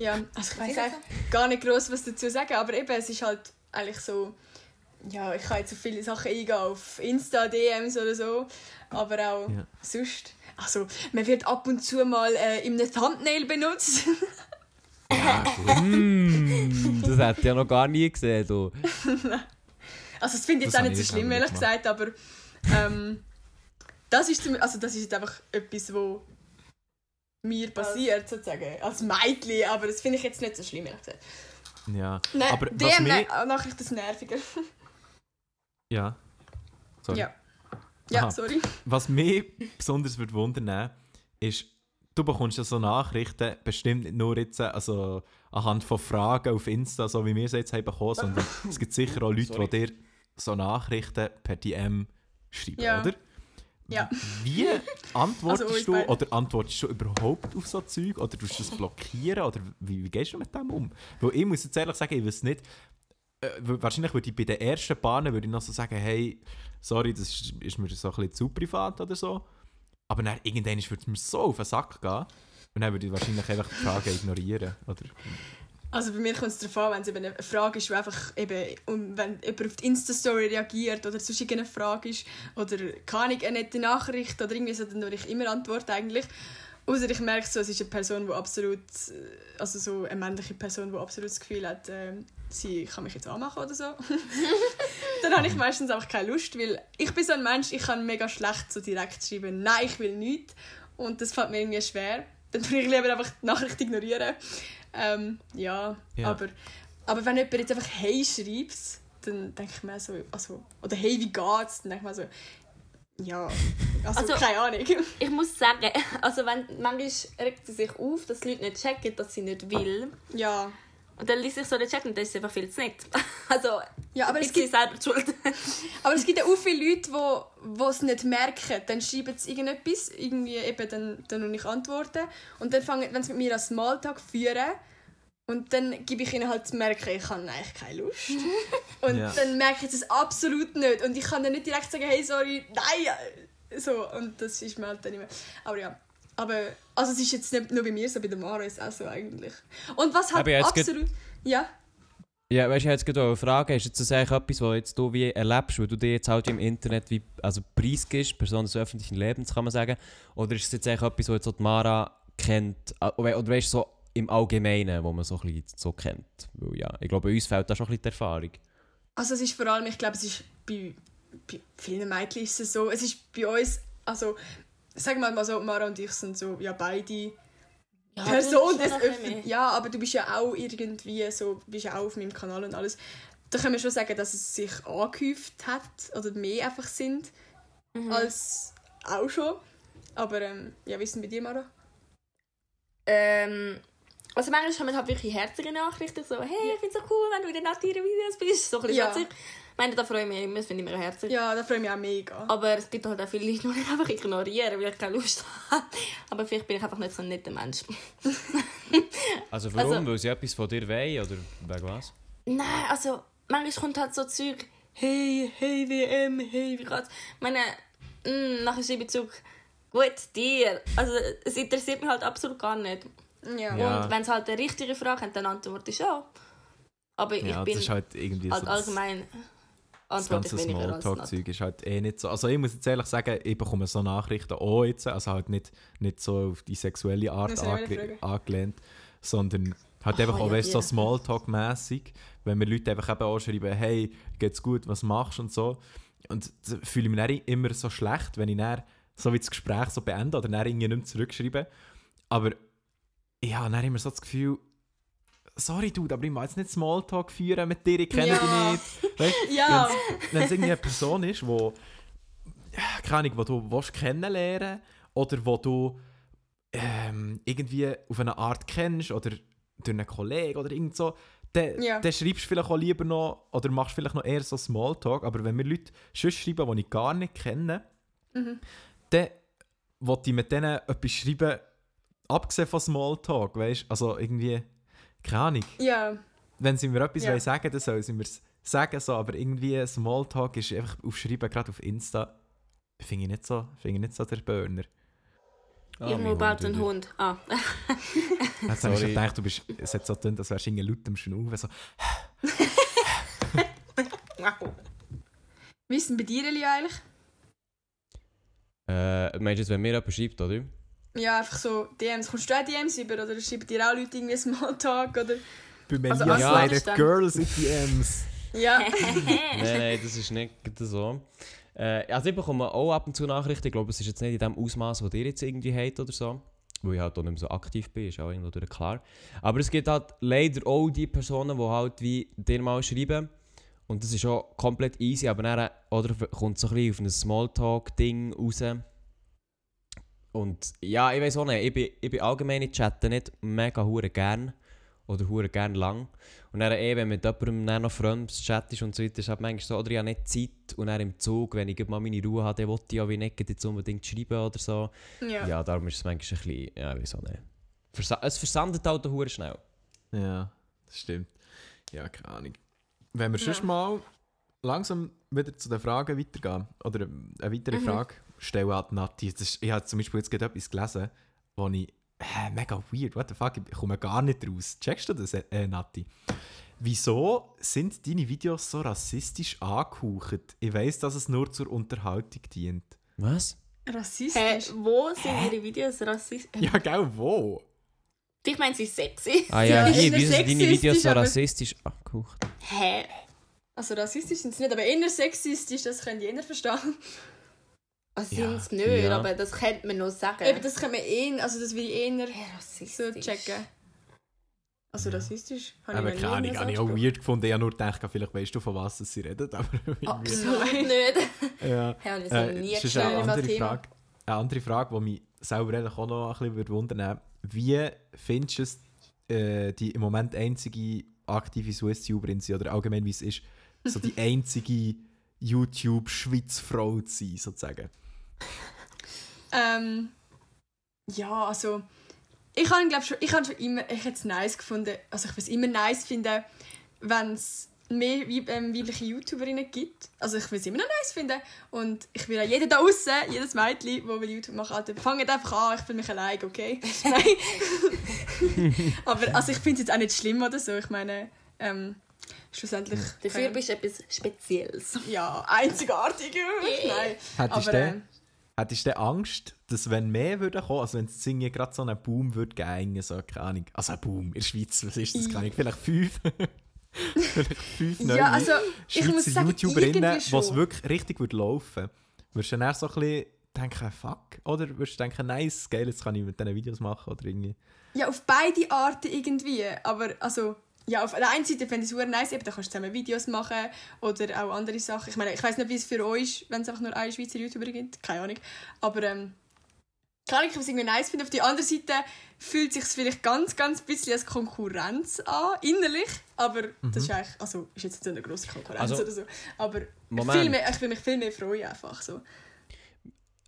Ja, also ich weiß eigentlich gar nicht groß was dazu sagen, aber eben, es ist halt eigentlich so, ja, ich kann jetzt auf viele Sachen eingehen, auf Insta, DMs oder so, aber auch Ja. sonst. Also, man wird ab und zu mal äh, in einem Thumbnail benutzt. Mm, das hätte ich ja noch gar nie gesehen. Du. [laughs] Also das finde ich Das jetzt auch nicht ich so schlimm, ehrlich gesagt, aber ähm, das, ist zum, also das ist jetzt einfach etwas, wo mir passiert, sozusagen, als Mädchen, aber das finde ich jetzt nicht so schlimm, ehrlich gesagt. ja. Nein, Aber was DM, mich... Nachricht ist nerviger. Ja. Sorry. Ja. Ja, Aha. sorry. Was mich besonders würde wundern, ist, du bekommst ja so Nachrichten, bestimmt nicht nur jetzt also anhand von Fragen auf Insta, so wie wir es jetzt haben bekommen, sondern es gibt sicher auch Leute, [laughs] Sorry. die dir so Nachrichten per DM schreiben, Ja. oder? Ja. Wie antwortest Also, du oder antwortest du überhaupt auf so Zeug oder tust du das blockieren oder wie, wie gehst du mit dem um? Weil ich muss jetzt ehrlich sagen, ich weiß nicht, äh, wahrscheinlich würde ich bei den ersten Bahnen würde ich noch so sagen, hey, sorry, das ist, ist mir so ein bisschen zu privat oder so. Aber dann irgendwann würde es mir so auf den Sack gehen und dann würde ich wahrscheinlich einfach die Frage ignorieren, oder? Also bei mir kommt es darauf an, wenn es eben eine Frage ist, die einfach eben, um, wenn jemand auf die Insta-Story reagiert oder sonst irgendeine Frage ist oder keine eine nette Nachricht oder irgendwie so, dann würde ich immer antworten eigentlich. Außer ich merke so, es ist eine Person, die absolut, äh, also so eine männliche Person, die absolut das Gefühl hat, ähm, sie kann mich jetzt anmachen oder so. [laughs] dann habe ich meistens einfach keine Lust, weil ich bin so ein Mensch, ich kann mega schlecht so direkt schreiben, nein, ich will nichts. Und das fällt mir irgendwie schwer. Dann würde ich lieber einfach die Nachricht ignorieren. Ähm, ja, Ja. Aber, aber wenn jemand jetzt einfach «Hey» schreibt, dann denke ich mir so, also, oder «Hey, wie geht's?» Dann denke ich mir so, ja, also, Also- keine Ahnung. [laughs] Ich muss sagen, also wenn, manchmal regt sie sich auf, dass die Leute nicht checken, dass sie nicht will. ja. Und dann liest sich so den Chat und das ist einfach viel zu nett. [laughs] Also, Ja, aber es ich bin gibt, selber schuld. [laughs] aber es gibt ja auch viele Leute, die es nicht merken. Dann schreiben sie irgendetwas, irgendwie eben, dann, dann und ich antworten. Und dann fangen wenn sie mit mir einen Smalltalk führen, und dann gebe ich ihnen halt zu merken, ich habe eigentlich keine Lust. [laughs] Und Ja. dann merken sie es absolut nicht. Und ich kann dann nicht direkt sagen, hey, sorry, nein. So, und das ist mir halt dann immer... Aber ja, aber... Also es ist jetzt nicht nur bei mir so, bei der Mara ist es auch so eigentlich. Und was geht- absolut... Ja, Ja, weißt du, ich hätte jetzt gerade fragen, ist jetzt das eigentlich etwas, was jetzt du wie erlebst, weil du dir jetzt halt im Internet wie, also preisgibst, Person des öffentlichen Lebens, kann man sagen, oder ist es jetzt eigentlich etwas, was jetzt so die Mara kennt, oder oder weißt du, so im Allgemeinen, wo man so ein bisschen so kennt? Weil ja, ich glaube, bei uns fehlt da schon ein bisschen die Erfahrung. Also es ist vor allem, ich glaube, es ist bei, bei vielen Mädchen ist es so, es ist bei uns, also sagen wir mal so, Mara und ich sind so, ja beide Ja, Person das des Öffentlichen. Ja, aber du bist ja auch irgendwie so, bist ja auch auf meinem Kanal und alles. Da können wir schon sagen, dass es sich angehäuft hat oder mehr einfach sind als auch schon. Aber ähm, ja, wie ist denn bei dir, Mara? Ähm, also manchmal kommen halt wirklich herzige Nachrichten, so «Hey, ich finde es so cool, wenn du in den nativen Videos bist.» So ein bisschen Ja. Ich meine, da freue ich mich immer, das finde ich mega herzig. Ja, da freue ich mich auch mega. Aber es gibt halt auch viele Leute, die ich einfach ignorieren, weil ich keine Lust habe. Aber vielleicht bin ich einfach nicht so ein netter Mensch. [laughs] Also warum? Also- weil sie etwas von dir wollen, oder wegen was? Nein, also manchmal kommt halt so Zeug «Hey, hey WM, hey, wie geht's?» Ich meine, mh, nachher schreibe ich zurück «Gut, dir.» Also es interessiert mich halt absolut gar nicht. Ja. Ja. Und wenn sie halt eine richtige Frage haben, dann antworte ich schon. Aber ich Ja, bin das ist halt irgendwie halt so das- allgemein das ganze. Smalltalk-Zeug ist halt eh nicht so. Also ich muss jetzt ehrlich sagen, ich bekomme so Nachrichten auch jetzt, also halt nicht, nicht so auf die sexuelle Art ange angelehnt, sondern halt Aha, einfach auch ja, weißt, so ja. Smalltalk-mässig, wenn mir Leute einfach eben auch schreiben, hey, geht's gut, was machst du und so. Und da fühle ich mich dann immer so schlecht, wenn ich dann so wie das Gespräch so beende oder dann irgendwie nicht mehr zurückschreibe. Aber ich habe dann immer so das Gefühl, sorry Dude, aber ich will jetzt nicht Smalltalk führen mit dir, ich kenne Ja. dich nicht. Weißt, [laughs] Ja. wenn es irgendwie eine Person ist, wo, keine Ahnung, wo du willst kennenlernen oder wo du ähm, irgendwie auf eine Art kennst oder durch einen Kollegen oder irgend so, dann, Ja. dann schreibst du vielleicht auch lieber noch oder machst vielleicht noch eher so Smalltalk. Aber wenn mir Leute sonst schreiben, die ich gar nicht kenne, Mhm. dann wollte ich mit denen etwas schreiben, abgesehen von Smalltalk, weißt du? Also irgendwie, keine Ahnung Ja. wenn sie mir etwas Ja. wollen sagen dann sollen sie mir sagen, so, aber irgendwie Smalltalk ist einfach aufschreiben, gerade auf Insta, finde ich, nicht so- finde ich nicht so der Burner. Ich muss bald einen Hund. Ah. [laughs] Jetzt habe ich gedacht, du bist, es hat so getan, als wärst du irgendwie laut am Schnaufen. So. [laughs] Wie ist denn bei dir, Eli, eigentlich? Äh, meinst du jetzt, wenn mir jemand schreibt, oder? Ja, einfach so DMs. Kommst du auch DMs über oder schreiben dir auch Leute irgendwie Smalltalk oder... Bei mir Also, also, ja, dann? Girls in DMs. Ja. [laughs] nein, nein, das ist nicht so. Äh, also ich bekomme auch ab und zu Nachrichten. Ich glaube, es ist jetzt nicht in dem Ausmaß, das ihr jetzt irgendwie habt oder so. Weil ich halt auch nicht mehr so aktiv bin, ist auch irgendwo durch klar. Aber es gibt halt leider auch die Personen, die halt wie dir mal schreiben. Und das ist auch komplett easy, aber dann oder, kommt so ein bisschen auf ein Smalltalk-Ding raus. Und ja, ich weiß auch nicht, ich bin, ich bin allgemein in Chatten nicht mega hure gern. Oder hure gern lang. Und dann eh, wenn mit jemandem dann noch fremd chattest und so weiter, ist halt manchmal so, oder ich habe nicht Zeit und dann im Zug, wenn ich mal meine Ruhe habe, dann will ich ja wie nicht jetzt unbedingt schreiben oder so. ja. Ja, darum ist es manchmal ein bisschen, ja, wieso nicht. Versa es versandet halt auch hure schnell. Ja, das stimmt. Ja, keine Ahnung. Wenn wir Ja. schon mal langsam wieder zu den Fragen weitergehen, oder eine weitere Mhm. Frage stellen Nati. Das ist, ich habe zum Beispiel jetzt gerade etwas gelesen, wo ich, hä, mega weird, what the fuck, ich komme gar nicht raus. Checkst du das, äh, Nati? Wieso sind deine Videos so rassistisch angehaucht? Ich weiß, dass es nur zur Unterhaltung dient. Was? Hä, Rassistisch. wo sind ihre Videos rassistisch? [laughs] Ja, gell, wo? Ich meine, sie ist sexy. Ah ja, Ja, ist wieso sind deine Videos so aber- rassistisch angehaucht? Hä? Also rassistisch sind sie nicht, aber eher sexistisch, das können jeder verstehen. Was Ja, sind sie nicht, ja. aber das könnte man noch sagen. Eben, das können wir eh, also das will ich eher Hä, so rassistisch. checken. Also rassistisch habe Aber ich keine Ahnung, habe ich auch weird gefunden. Ich habe nur gedacht, vielleicht weißt du, von was sie reden. [laughs] Aber Absolut nicht. [laughs] ja. Hä, und das Äh, habe ich nie es ist gesehen. eine andere. Frage, eine andere Frage, die mich selber eigentlich auch noch ein bisschen würde wundern Wie findest du es, äh, die im Moment einzige aktive sein, oder allgemein wie es ist, so die [laughs] einzige YouTube-Schweiz-Frau zu sein, sozusagen? [laughs] Ähm, ja, also ich habe glaube schon, ich habe schon immer, ich hätte es nice gefunden, also ich würde es immer nice finden, wenn es mehr ähm, weibliche YouTuberinnen gibt. Also ich würde es immer noch nice finden und ich will auch jeden da außen, jedes Mädchen, das will YouTube machen, Alter, fangt einfach an, ich fühle mich allein, okay? Nein. [laughs] Aber also ich finde es jetzt auch nicht schlimm oder so, ich meine, ähm, schlussendlich... Dafür ähm, bist du etwas Spezielles. Ja, einzigartig. Nein. Hättest Aber du ähm, Hättest du Angst, dass wenn mehr würde kommen, also wenn es irgendwie gerade so einen Boom würde gehen, so, keine Ahnung, also ein Boom in der Schweiz, was ist das, keine Ahnung, vielleicht fünf, [laughs] vielleicht fünf neue ja, also Schweizer YouTuberinnen, was wirklich richtig würde laufen, würdest du dann so ein bisschen denken, fuck, oder würdest du denken, nice, geil, jetzt kann ich mit diesen Videos machen, oder irgendwie. Ja, auf beide Arten irgendwie. Aber also, ja, auf der einen Seite finde ich es super nice, eben, da kannst du zusammen Videos machen oder auch andere Sachen. Ich meine, ich weiß nicht, wie es für euch ist, wenn es einfach nur einen Schweizer YouTuber gibt. Keine Ahnung. Aber ähm, kann ich es irgendwie nice finden. Auf der anderen Seite fühlt es sich vielleicht ganz, ganz bisschen als Konkurrenz an, innerlich. Aber das ist eigentlich, also ist jetzt nicht eine grosse Konkurrenz Also, oder so. Aber Moment. viel mehr, ich will mich viel mehr freuen einfach so.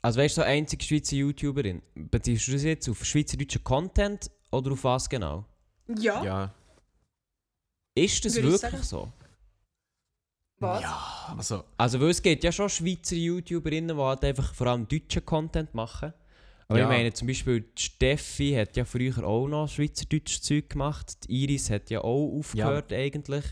Also weißt du, so einzige Schweizer YouTuberin, beziehst du das jetzt auf schweizerdeutschen Content oder auf was genau? Ja. Ja, Ist das wirklich so? Was? ja also, Also weil es gibt ja schon Schweizer YouTuberinnen, die halt einfach vor allem deutschen Content machen. Aber Ja. ich meine zum Beispiel, die Steffi hat ja früher auch noch schweizerdeutsches Zeug gemacht. Die Iris hat ja auch aufgehört eigentlich.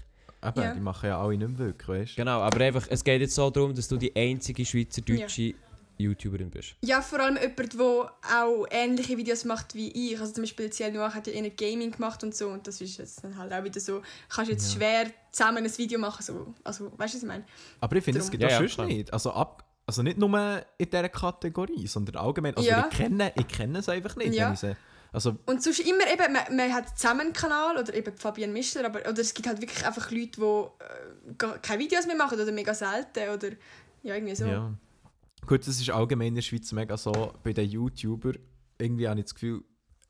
eben, Ja. die machen ja alle nicht mehr wirklich, weißt du? Genau, aber einfach, es geht jetzt so darum, dass du die einzige schweizerdeutsche YouTuberin bist. Ja, vor allem jemand, der auch ähnliche Videos macht wie ich. Also zum Beispiel Ciel Noir hat ja eher Gaming gemacht und so. Und das ist jetzt dann halt auch wieder so, kannst jetzt schwer zusammen ein Video machen. So. Also, weißt du, was ich meine? Aber ich finde, es gibt Ja, auch ja, nicht. Also, ab, also nicht nur in dieser Kategorie, sondern allgemein. Also Ja. ich, kenne, ich kenne es einfach nicht. Ja. Also, Und sonst immer eben, man, man hat zusammen einen Kanal oder eben Fabian Mischler, aber oder es gibt halt wirklich einfach Leute, die äh, keine Videos mehr machen oder mega selten oder ja, irgendwie so. ja. Gut, das ist allgemein in der Schweiz mega so. Bei den YouTubern, irgendwie habe ich das Gefühl,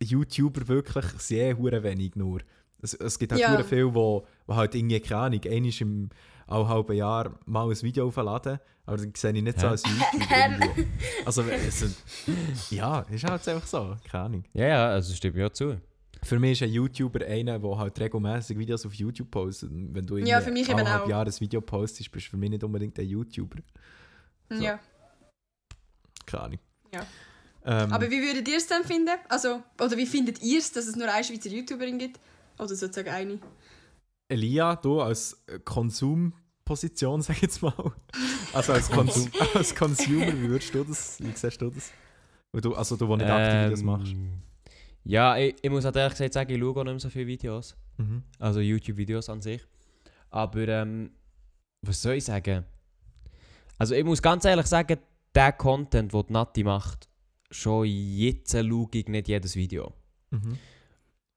YouTuber wirklich sehr hure wenig nur. Es, es gibt halt Ja. hure viele, wo, wo halt irgendwie, keine Ahnung, einmal im alle halben Jahr mal ein Video aufladen, aber dann sehe ich nicht so Hä? als YouTuber. [laughs] Also, es, ja, ist halt einfach so, keine Ahnung. Ja, ja, also stimme ich auch zu. Für mich ist ein YouTuber einer, der halt regelmäßig Videos auf YouTube postet. Und Wenn du Ja, für mich eben auch. Jahre ein Video postest, bist du für mich nicht unbedingt ein YouTuber. So. Ja. Keine Ahnung. Ja. Ähm, Aber wie würdet ihr es denn finden? Also, oder wie findet ihr es, dass es nur eine Schweizer YouTuberin gibt? Oder sozusagen eine? Elia, du als äh, Konsumposition, [laughs] sag ich jetzt mal. Also als, Konsum [laughs] als Consumer, wie würdest du das, wie siehst du das? Weil du, also du, der nicht aktiv Videos machst. Ähm, Ja, ich, ich muss halt ehrlich gesagt sagen, ich schaue auch nicht mehr so viele Videos. Mhm. Also YouTube-Videos an sich. Aber ähm, was soll ich sagen? Also ich muss ganz ehrlich sagen, der Content, den Nati macht, schon jetzt schaue ich nicht jedes Video. Mhm.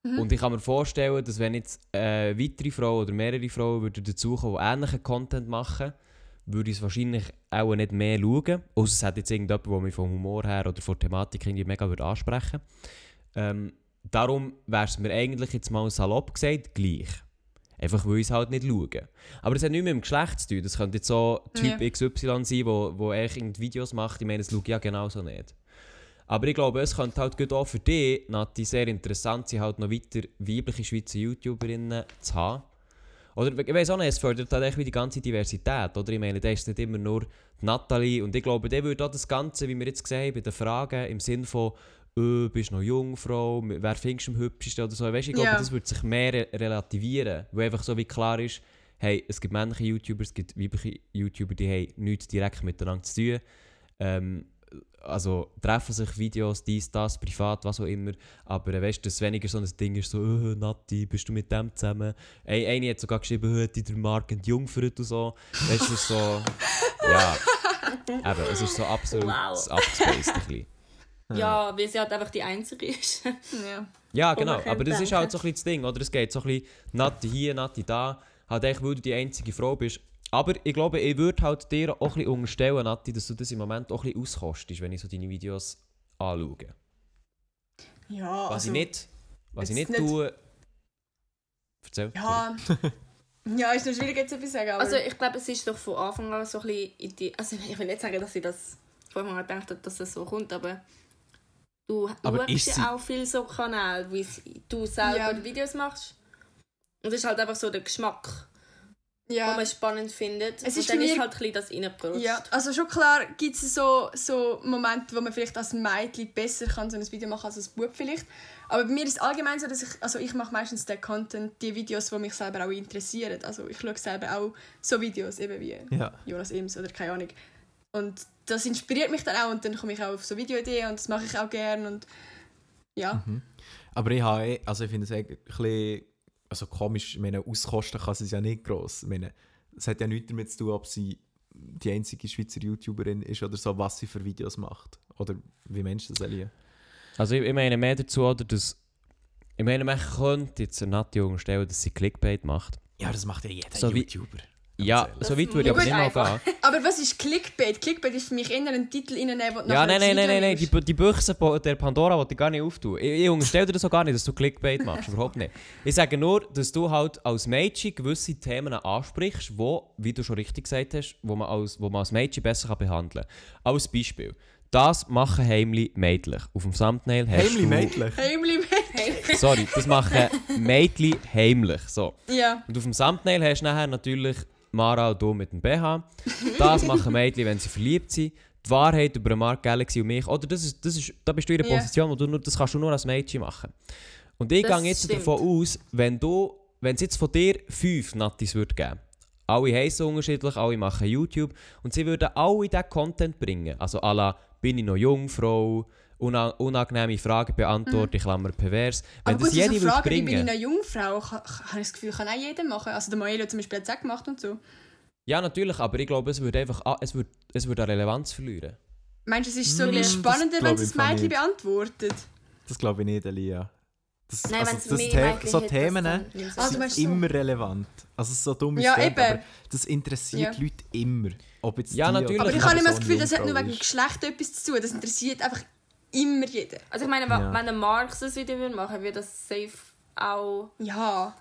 Mhm. Und ich kann mir vorstellen, dass wenn jetzt äh, weitere Frauen oder mehrere Frauen würden dazukommen, die ähnlichen Content machen, würde ich es wahrscheinlich auch nicht mehr schauen. Außer es hat jetzt irgendjemand, der mich vom Humor her oder von der Thematik irgendwie mega würde ansprechen ähm, Darum wäre es mir eigentlich jetzt mal salopp gesagt gleich. Einfach weil ich es halt nicht schaue. Aber das hat nichts mit dem Geschlecht zu tun. Das könnte jetzt so Typ Ja. XY sein, wo, wo irgendwie Videos macht. Ich meine, das schaue ich ja genauso nicht. Aber ich glaube, es könnte halt gut auch für dich, Nati, sehr interessant sein, halt noch weiter weibliche Schweizer YouTuberinnen zu haben. Oder ich weiß auch nicht, es fördert halt echt wie die ganze Diversität. Oder ich meine, da ist nicht immer nur die Nathalie. Und ich glaube, der würde auch das Ganze, wie wir jetzt gesehen haben, bei den Fragen, im Sinn von, äh, bist noch Jungfrau, wer findest du am hübschesten oder so. Weißt, ich glaube, Ja. das würde sich mehr re relativieren. Weil einfach so wie klar ist, hey, es gibt männliche YouTuber, es gibt weibliche YouTuber, die haben nichts direkt miteinander zu tun. Ähm, also treffen sich Videos, dies, das, privat, was auch immer. Aber äh, weißt du, dass weniger so ein Ding ist, so, äh, Nati, bist du mit dem zusammen? Ein, eine hat sogar geschrieben, äh, die der Mark entjungfert und so. Weißt du, es ist so. ja. [laughs] Eben, es ist so absolut Wow. abgespaced. Ja, weil sie halt einfach die Einzige ist. [laughs] Ja. Ja, genau. Aber das ist denken. halt so ein bisschen das Ding, oder? Es geht so ein bisschen Nati hier, Nati da. Halt echt, weil du die einzige Frau bist. Aber ich glaube, ich würde halt dir auch ein bisschen unterstellen, Nati, dass du das im Moment auch ein bisschen auskostest, wenn ich so deine Videos anschaue. Ja, Was also, ich nicht, was ich jetzt nicht, nicht- tue... Erzähl. Ja. [laughs] ja, ist noch schwierig jetzt etwas zu sagen, aber... Also ich glaube, es ist doch von Anfang an so ein bisschen... in die- Also ich will nicht sagen, dass ich das von Anfang an gedacht habe, dass das so kommt, aber... Du Aber schaust ja auch viel so Kanäle, wie du selber Ja. Videos machst. Und es ist halt einfach so der Geschmack, den ja. man spannend findet. Es und ist dann für ist halt ein bisschen das reingerutscht. Ja, also schon klar gibt es so, so Momente, wo man vielleicht als Mädchen besser kann so ein Video machen als als Bub vielleicht. Aber bei mir ist es allgemein so, dass ich, also ich mache meistens den Content, die Videos, die mich selber auch interessieren. Also ich schaue selber auch so Videos, eben wie Ja. Jonas Ims oder keine Ahnung. Und das inspiriert mich dann auch und dann komme ich auch auf so Videoideen und das mache ich auch gerne und ja. Aber ich habe, eh- also ich finde es eigentlich ein bisschen, also komisch, ich meine, auskosten kann sie es ja nicht gross. Ich meine, es hat ja nichts damit zu tun, ob sie die einzige Schweizer YouTuberin ist oder so, was sie für Videos macht. Oder wie Menschen das erleben. Also ich, ich meine mehr dazu, oder, dass... Ich meine, man könnte jetzt eine Nati unterstellen, dass sie Clickbait macht. Ja, das macht ja jeder So wie- YouTuber. Ja, so weit würde ich aber nicht mal gehen. [laughs] Aber was ist Clickbait? Clickbait ist für mich eher ein Titel wo du Ja, nein, nein, nein, nein, nein. Die, die Büchse der Pandora wollte ich gar nicht auftun. Ich, ich unterstelle dir das auch gar nicht, dass du Clickbait machst. [laughs] Überhaupt nicht. Ich sage nur, dass du halt als Mädchen gewisse Themen ansprichst, wo, wie du schon richtig gesagt hast, wo man als, wo man als Mädchen besser kann behandeln kann. Als Beispiel. Das machen Heimli mädlich. Auf dem Thumbnail hast Heimlich du... mädlich. Heimlich Mädchen. Sorry, das machen [laughs] Mädchen heimlich. So. Ja. Und auf dem Thumbnail hast du nachher natürlich Mara und du mit dem BH. Das machen Mädchen, wenn sie verliebt sind. Die Wahrheit über Mark Galaxy und mich. Oder das ist, das ist, da bist du in einer. Position, wo du nur, das kannst du nur als Mädchen machen. Und ich Das gehe jetzt stimmt. davon aus, wenn du, wenn es jetzt von dir fünf Nattis würde geben, alle heißen unterschiedlich, alle machen YouTube und sie würden alle diesen Content bringen. Also à la, bin ich noch Jungfrau, una unangenehme Fragen beantworten, ich klammer pervers. Wenn Aber das gut, so jede würde Fragen, wie bringen... eine Jungfrau, habe ich das Gefühl, kann auch jeder machen. Also der Maelo zum Beispiel hat es auch gemacht und so. Ja, natürlich, aber ich glaube, es würde einfach ah, es würde, es würde an Relevanz verlieren. Meinst du, es ist so Mm, das spannender, wenn es das Mädchen nicht. beantwortet? Das glaube ich nicht, Elia. Das, Nein, also, das mehr The Mädchen so hat, das Themen ne, du Ah, sind meinst so. immer relevant. Also so dumm ist Ja, eben. aber das interessiert Ja. Leute immer. Ob jetzt Ja, natürlich. Aber ich habe nicht mehr das Gefühl, das hat nur wegen. Geschlecht etwas zu tun. Das interessiert einfach immer jeden. Also ich meine, Ja. wenn ein Marx das Video würde machen würde, das safe auch... Ja.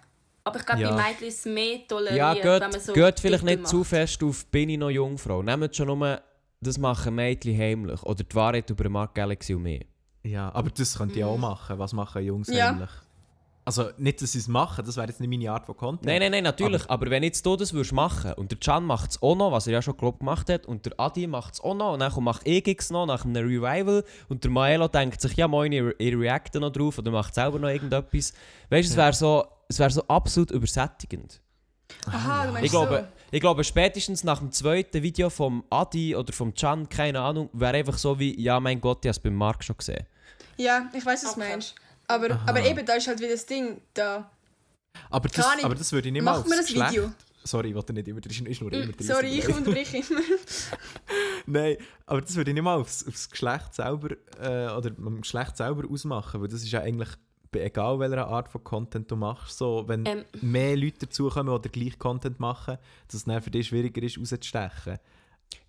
Aber ich glaube, Ja. die Mädchen ist mehr toleriert, Ja, wenn man geht, so geht vielleicht nicht zu macht. fest auf «Bin ich noch Jungfrau?» Nehmt schon nur «Das machen Mädchen heimlich» oder «Die Wahrheit über Mark Galaxy und mich». Ja, aber das könnt ihr auch machen. Was machen Jungs Ja. heimlich? Also nicht, dass sie es machen, das wäre jetzt nicht meine Art von Content. Nein, nein, nein, natürlich. Aber, wenn jetzt du das würdest machen und der Can macht es auch noch, was er ja schon glaub, gemacht hat, und der Adi macht es auch noch, und dann macht EGX noch nach einem Revival, und der Maelo denkt sich, ja moin, ihr, ihr reactet noch drauf, oder macht selber noch irgendetwas. Weißt du, es wäre so, es wär so absolut übersättigend. Aha, du meinst Ich glaube, ich glaube, spätestens nach dem zweiten Video vom Adi oder vom Can, keine Ahnung, wäre einfach so wie, ja mein Gott, ich habe es beim Mark schon gesehen. so. Ja, ich weiß, was du Okay. meinst. Aber, aber eben, da ist halt wieder das Ding, da aber, Keine das, Ahnung. aber das würde ich nicht man aufs das Geschlecht... Video. Sorry, ich wollte nicht immer... Das ist, ist nur immer Mm, 30 Sorry, ich unterbreche immer. [laughs] Nein, aber das würde ich nicht mal aufs, aufs Geschlecht selber äh, oder am Geschlecht selber ausmachen, weil das ist ja eigentlich egal welcher Art von Content du machst, so, wenn Ähm. mehr Leute dazukommen, die den gleichen Content machen, dass es dann für dich schwieriger ist, rauszustechen.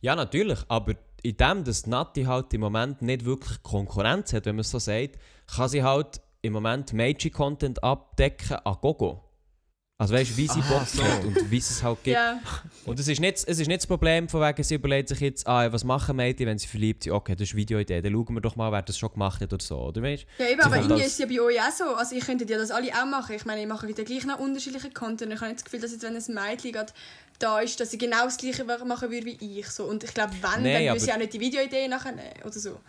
Ja, natürlich, aber in dem, dass Nati halt im Moment nicht wirklich Konkurrenz hat, wenn man es so sagt, kann sie halt im Moment Meiji-Content abdecken an Gogo. Also weißt du, wie sie Aha, Bock so. hat und wie es es halt gibt. ja. Und es ist, nicht, es ist nicht das Problem, von wegen, sie überlegt sich jetzt, ah, was machen Mädchen, wenn sie verliebt sind? Okay, das ist eine Videoidee, dann schauen wir doch mal, wer das schon gemacht hat oder so, oder weißt Ja, eben, Sie aber irgendwie ist es ja bei euch auch so. Also, ich könnte ja das alle auch machen. Ich meine, ich mache wieder gleich noch unterschiedliche Content. Ich habe nicht das Gefühl, dass jetzt, wenn ein Mädchen gerade da ist, dass sie genau das Gleiche machen würde wie ich. So. Und ich glaube, wenn, Nein, dann würde sie auch nicht die Videoidee nachher nehmen oder so.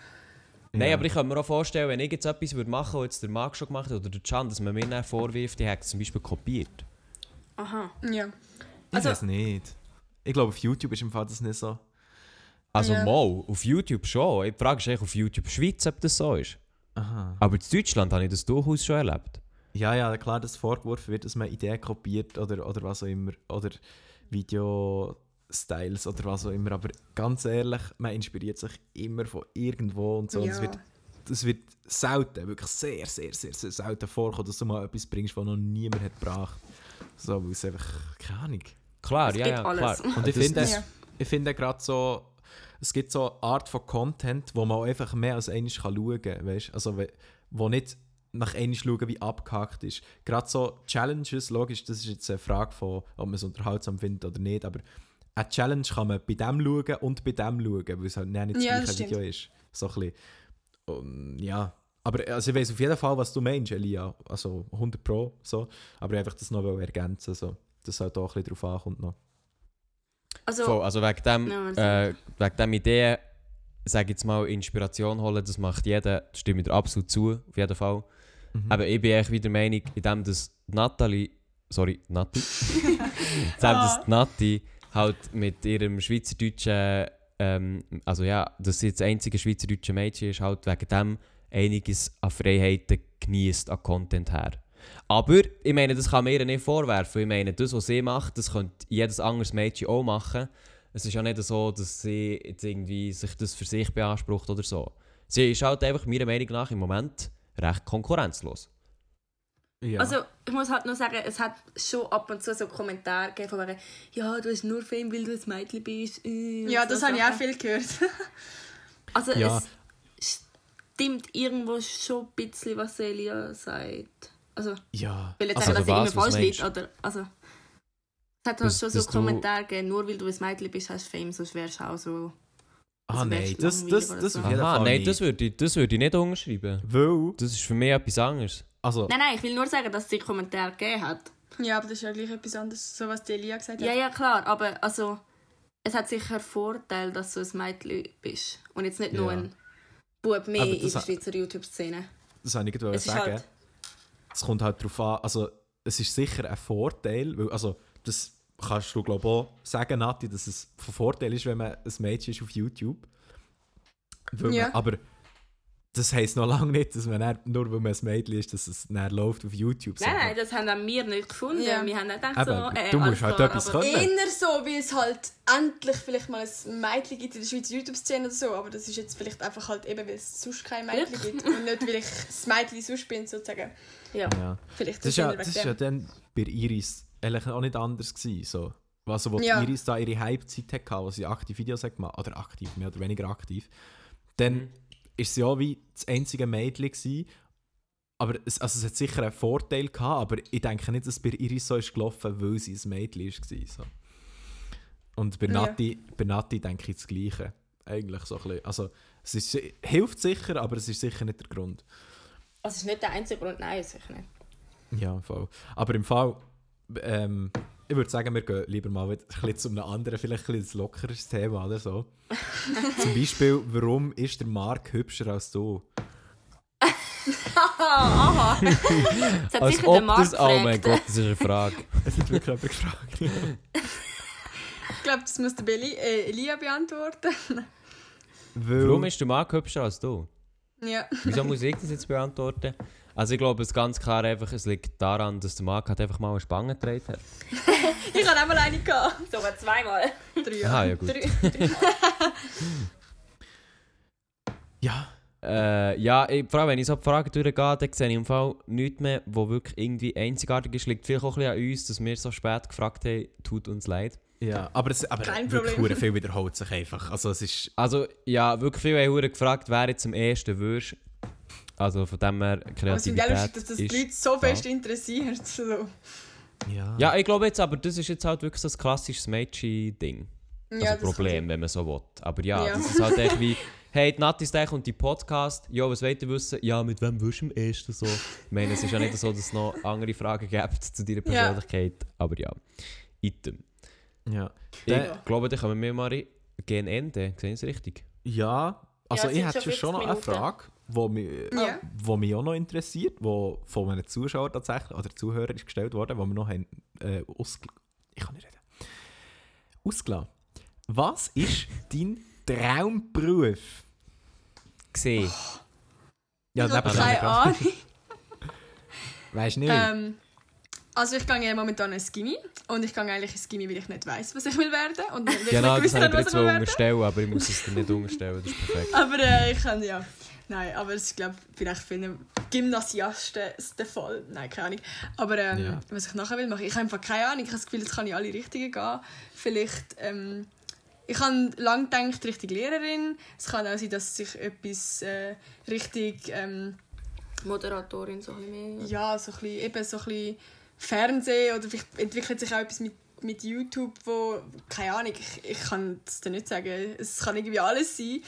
Nein, aber ich kann mir auch vorstellen, wenn ich jetzt etwas würde machen würde, was jetzt der Marc schon gemacht hat oder der Can, dass man mir dann vorwirft, die hat es zum Beispiel kopiert. Aha. Ja. Ich Also- weiß nicht. Ich glaube, auf YouTube ist im Fall das nicht so. Also Ja. mal, auf YouTube schon. Die Frage eigentlich auf YouTube Schweiz, ob das so ist. Aha. Aber in Deutschland habe ich das durchaus schon erlebt. Ja, ja, klar, dass vorgeworfen wird, dass man Ideen kopiert oder, oder was auch immer. Oder Video-Styles oder was auch immer. Aber ganz ehrlich, man inspiriert sich immer von irgendwo und so. Und es Ja. wird, es wird selten, wirklich sehr, sehr, sehr, sehr selten vorkommen, dass du mal etwas bringst, was noch niemand hat gebracht. So, weil es einfach, keine Ahnung. Klar, Es ja, ja, alles. klar. Und ich finde, Ja. ich finde gerade so, es gibt so eine Art von Content, wo man auch einfach mehr als einmal kann schauen kann, weißt? Also, wo nicht nach einmal schauen, wie abgehakt ist. Gerade so Challenges, logisch, das ist jetzt eine Frage von, ob man es unterhaltsam findet oder nicht, aber eine Challenge kann man bei dem schauen und bei dem schauen, weil es halt nicht das Ja, das gleiche. Video ist. So ein bisschen. Und, ja, aber also ich weiß auf jeden Fall, was du meinst, Elia. Also 100 Pro, so. Aber einfach das noch ergänzen, so. dass es halt auch ein bisschen drauf ankommt noch. Also, Voll, also wegen dem, Ja, also- äh, wegen dem Idee, sage jetzt mal, Inspiration holen, das macht jeder, das stimme ich dir absolut zu, auf jeden Fall. Mhm. Aber ich bin echt wieder der Meinung, in dem, dass Natalie, sorry, Nati, [laughs] in dem, dass die Nati halt mit ihrem schweizerdeutschen, ähm, also ja, dass sie das einzige schweizerdeutsche Mädchen ist, halt wegen dem einiges an Freiheiten genießt an Content her. Aber ich meine, das kann man ihr nicht vorwerfen. Ich meine, das, was sie macht, das könnte jedes anderes Mädchen auch machen. Es ist ja nicht so, dass sie jetzt irgendwie sich das für sich beansprucht oder so. Sie ist halt einfach meiner Meinung nach im Moment recht konkurrenzlos. Ja. also, ich muss halt nur sagen, es hat schon ab und zu so Kommentare gegeben von wegen, ja, du hast nur Fame, weil du ein Mädchen bist. äh, und Ja, so das habe ich auch viel gehört. [laughs] Also Ja. es stimmt irgendwo schon ein bisschen, was Celia sagt. Also, ich ja. will jetzt Also, sagen, dass sie was, immer falsch liegt, meinst oder? Also, es hat halt schon so du- Kommentare gegeben, nur weil du ein Mädchen bist, hast du Fame, sonst wärst du auch so... ah also nein, das, das, das so. jeden Aha, nein, nicht. das würde ich, das würde ich nicht unterschreiben. Weil, Das ist für mich etwas anderes. Also, Nein, nein, ich will nur sagen, dass sie Kommentare gegeben hat. ja, aber das ist ja gleich etwas anderes, so was die Elia gesagt hat. Ja, ja, klar, aber also, es hat sicher Vorteil, dass du ein Mädchen bist und jetzt nicht nur Ja. ein Bub mehr in das der Schweizer YouTube-Szene. das wollte ich gerade Es ist sagen. halt... Es kommt halt darauf an, also es ist sicher ein Vorteil, weil, also das kannst du glaube ich auch sagen, Nati, dass es von Vorteil ist, wenn man ein Mädchen ist auf YouTube. Weil Ja. man, aber das heisst noch lange nicht, dass man dann, nur weil man ein Mädchen ist, dass es dann läuft auf YouTube. Nein, nein, das haben auch wir nicht gefunden. Ja. Wir haben nicht gedacht, Eben, so, äh, du musst halt klar, etwas aber- können. Eher so, wie es halt endlich vielleicht mal ein Mädchen gibt in der Schweizer YouTube-Szene oder so, aber das ist jetzt vielleicht einfach halt eben, weil es sonst kein Mädchen gibt und nicht, weil ich das Mädchen sonst bin, sozusagen. Ja. Ja. Vielleicht Das ist ja, das ist ja dann bei Iris eigentlich auch nicht anders gewesen. So. Also, wo Ja. Iris da ihre Hype-Zeit hatte, wo sie aktiv Videos hat gemacht oder aktiv, mehr oder weniger aktiv, dann Mhm. Ist sie auch wie das einzige Mädchen gewesen. Aber es, also es hat sicher einen Vorteil gehabt, aber ich denke nicht, dass es bei Iris so ist gelaufen, weil sie ein Mädchen war. So. Und bei Ja. Nati, bei Nati denke ich das Gleiche. Eigentlich so ein bisschen. Also, es ist, hilft sicher, aber es ist sicher nicht der Grund. Das ist nicht der einzige Grund, nein, sicher nicht. Ja, voll. Aber im Fall, ähm, ich würde sagen, wir gehen lieber mal wieder ein bisschen zu einem anderen, vielleicht ein bisschen ein lockeres Thema oder so. [laughs] Zum Beispiel, warum ist der Marc hübscher als du? Aha, [laughs] aha. Das hat Als sicher der ob Markt das... Oh mein gefragt. Gott, das ist eine Frage. [laughs] Es hat wirklich jemand gefragt. Ich glaube, das muss der Billy, äh, Elia beantworten. Weil, Warum ist der Marc hübscher als du? ja. Wieso muss ich das jetzt beantworten? Also ich glaube, es ist ganz klar einfach, es liegt daran, dass der Marc halt einfach mal eine Spange gedreht hat. Ich hatte auch mal eine. Gehabt. Sogar zweimal. Drei Jahre. ja gut. Drei. Ja, Äh, ja, ich, vor allem wenn ich so die Fragen durchgehe, dann sehe ich im Fall nichts mehr, wo wirklich irgendwie einzigartig ist. Liegt vielleicht auch ein bisschen an uns, dass wir so spät gefragt haben, tut uns leid. ja. Aber, es, aber Kein wirklich Problem. viel wiederholt sich einfach. Also es ist... Also ja, wirklich viele haben gefragt, wer jetzt am ersten würdest. Also von dem her, Aber es ist geil, Kreativität dass das die. Leute so da. fest interessiert. So. Ja. Ja, ich glaube jetzt aber, das ist jetzt halt wirklich so ein klassisches Mädchen-Ding. Also Ja, das Problem, wenn man so will. Aber ja, Ja. das ist halt echt wie, [laughs] hey, die Nati ist und die Podcast, ja, was wollt ihr wissen? Ja, mit wem wirst du am ersten so? Ich meine, es ist ja nicht so, dass es noch andere Fragen gibt zu deiner Ja. Persönlichkeit, aber ja. Item. Ja. Ich Äh, glaube, dann kommen wir mal gegen Ende. Sehen Sie es richtig? ja. Also Ja, ich hätte schon schon noch eine 50 Minuten. Frage, die mich, Ja. wo mich auch noch interessiert, die von einem Zuschauer tatsächlich, oder Zuhörer ist gestellt worden, wo wir noch haben, äh, ausgel ich kann nicht reden. Ausgelassen. Was ist dein Traumberuf? Gesehen. Ja, ich habe keine Ahnung. [laughs] Weißt du nicht? Ähm, also ich gehe ja momentan ins Gimmi und ich gehe eigentlich ins Gimmi, weil ich nicht weiß, was ich will werden und weil ich Genau, nicht das gewusst habe was ich will werden. unterstellen, aber ich muss es dir nicht unterstellen. Das ist perfekt. Aber äh, ich kann ja. Nein, aber ist glaube vielleicht für einen Gymnasiasten der Fall. Nein, keine Ahnung. Aber ähm, Ja. was ich nachher will machen, ich habe einfach keine Ahnung. Ich habe das Gefühl, jetzt kann ich alle Richtungen gehen. Vielleicht. Ähm, ich habe lange gedacht, Richtung Lehrerin. Es kann auch sein, dass sich etwas äh, richtig ähm, Moderatorin, so ein bisschen mehr. ja, so ein bisschen, eben so ein bisschen Fernsehen oder vielleicht entwickelt sich auch etwas mit, mit YouTube, wo, keine Ahnung, ich, ich kann es dir nicht sagen. Es kann irgendwie alles sein.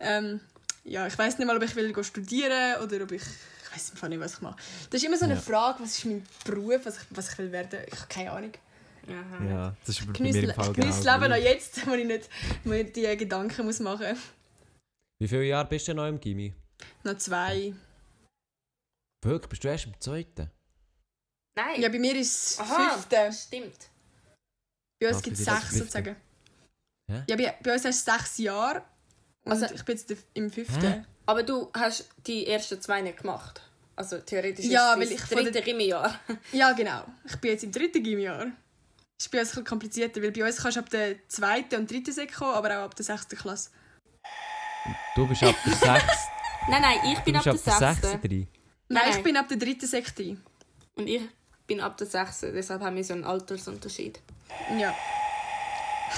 Ähm, ja, ich weiß nicht mal, ob ich will studieren oder ob ich, ich weiß einfach nicht, was ich mache. Das ist immer so eine Ja. Frage, was ist mein Beruf, was ich, was ich will werden. Ich habe keine Ahnung. Aha. ja, das ist bei Genieße mir im Fall ich genieße genau das Leben noch jetzt, wo ich nicht mir die Gedanken muss machen muss. Wie viele Jahre bist du noch im Gimmi? Noch zwei. Wirklich? Bist du erst im zweiten? Nein. Ja, bei mir ist es fünfte. stimmt. Bei uns Was, gibt es sechs sozusagen. Hä? Ja, bei, bei uns hast du sechs Jahre. Also- ich bin jetzt im fünften. Hä? Aber du hast die ersten zwei nicht gemacht. Also theoretisch Ja, ist weil es ich das dritte Gimmijahr. [laughs] Ja, genau. Ich bin jetzt im dritten Gymjahr. Das ist bei uns ein bisschen komplizierter, weil bei uns kannst du ab der zweiten und dritten Sek kommen, aber auch ab der sechsten Klasse. Du bist ab der [laughs] sechsten. Nein, nein, ich bin ab ab der sechsten. Nein, Nein. ich bin ab der dritten Sek drin. Und ich bin ab der sechsten. Deshalb haben wir so einen Altersunterschied. Ja.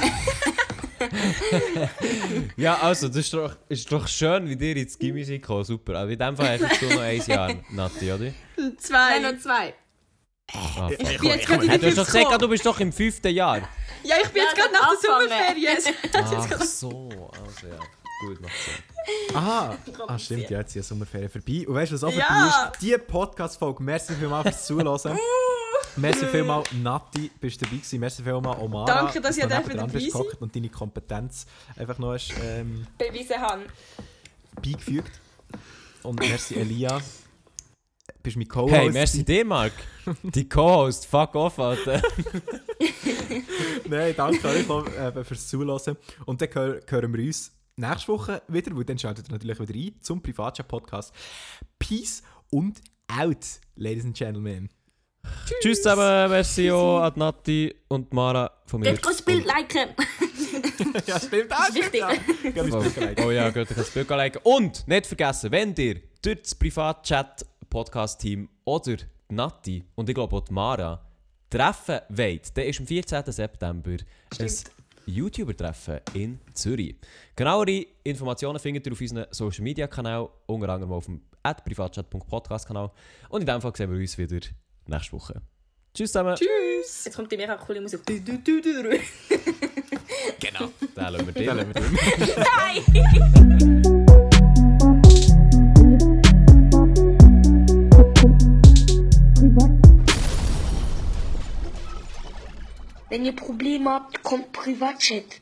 [laughs] [laughs] Ja, also, das ist doch, ist doch schön, wie dir ins Gimmi seid gekommen. Super. Aber in dem Fall hast du noch ein Jahr, Nati, oder? Zwei. Nein, noch zwei. Ah, ich bin jetzt gerade in die du hast doch gesagt, du bist doch im fünften Jahr. Ja, ich bin Ja, jetzt gerade nach der. Sommerferien. [laughs] Ach so, also ja. Gut, macht Sinn. Aha, ah, stimmt, ja, jetzt sind die Sommerferien vorbei. Und weißt du, was auch Ja. vorbei ist? Die Podcast-Folge. Merci vielmals fürs Zuhören. [laughs] Merci vielmals, Nati, bist du dabei gewesen. Merci vielmals, Omara. Danke, dass du ihr nebendran dabei bist Und deine Kompetenz einfach noch hast, ähm, Beweisen haben. beigefügt. Und merci, Elia. bist mein Co-Host. Hey, merci dir, Marc. Die Co-Host, fuck off, Alter. [laughs] Nein, danke euch auch, äh, fürs Zuhören. Und dann hör, hören wir uns nächste Woche wieder, weil dann schaltet ihr natürlich wieder ein zum Privatchat-Podcast. Peace und out, Ladies and Gentlemen. Tschüss zusammen, merci auch an Nati und Mara von mir. Geht das Bild liken. [laughs] ja, stimmt auch. Wichtig. Bild liken. Oh ja, geht euch das Bild liken. Und nicht vergessen, wenn ihr durch das Privatchat-Podcast-Team oder die Nati und ich glaube auch die Mara treffen wollt, dann ist am 14. September ein YouTuber-Treffen in Zürich. Genauere Informationen findet ihr auf unseren Social-Media-Kanal, unter anderem auf dem privatchat.podcast-Kanal. Und in dem Fall sehen wir uns wieder nächste Woche. Tschüss zusammen. Tschüss. Jetzt kommt die mega coole Musik. [laughs] Genau. Den lassen wir. Den lassen wir. Nein! Wenn ihr Probleme habt, kommt Privatchat.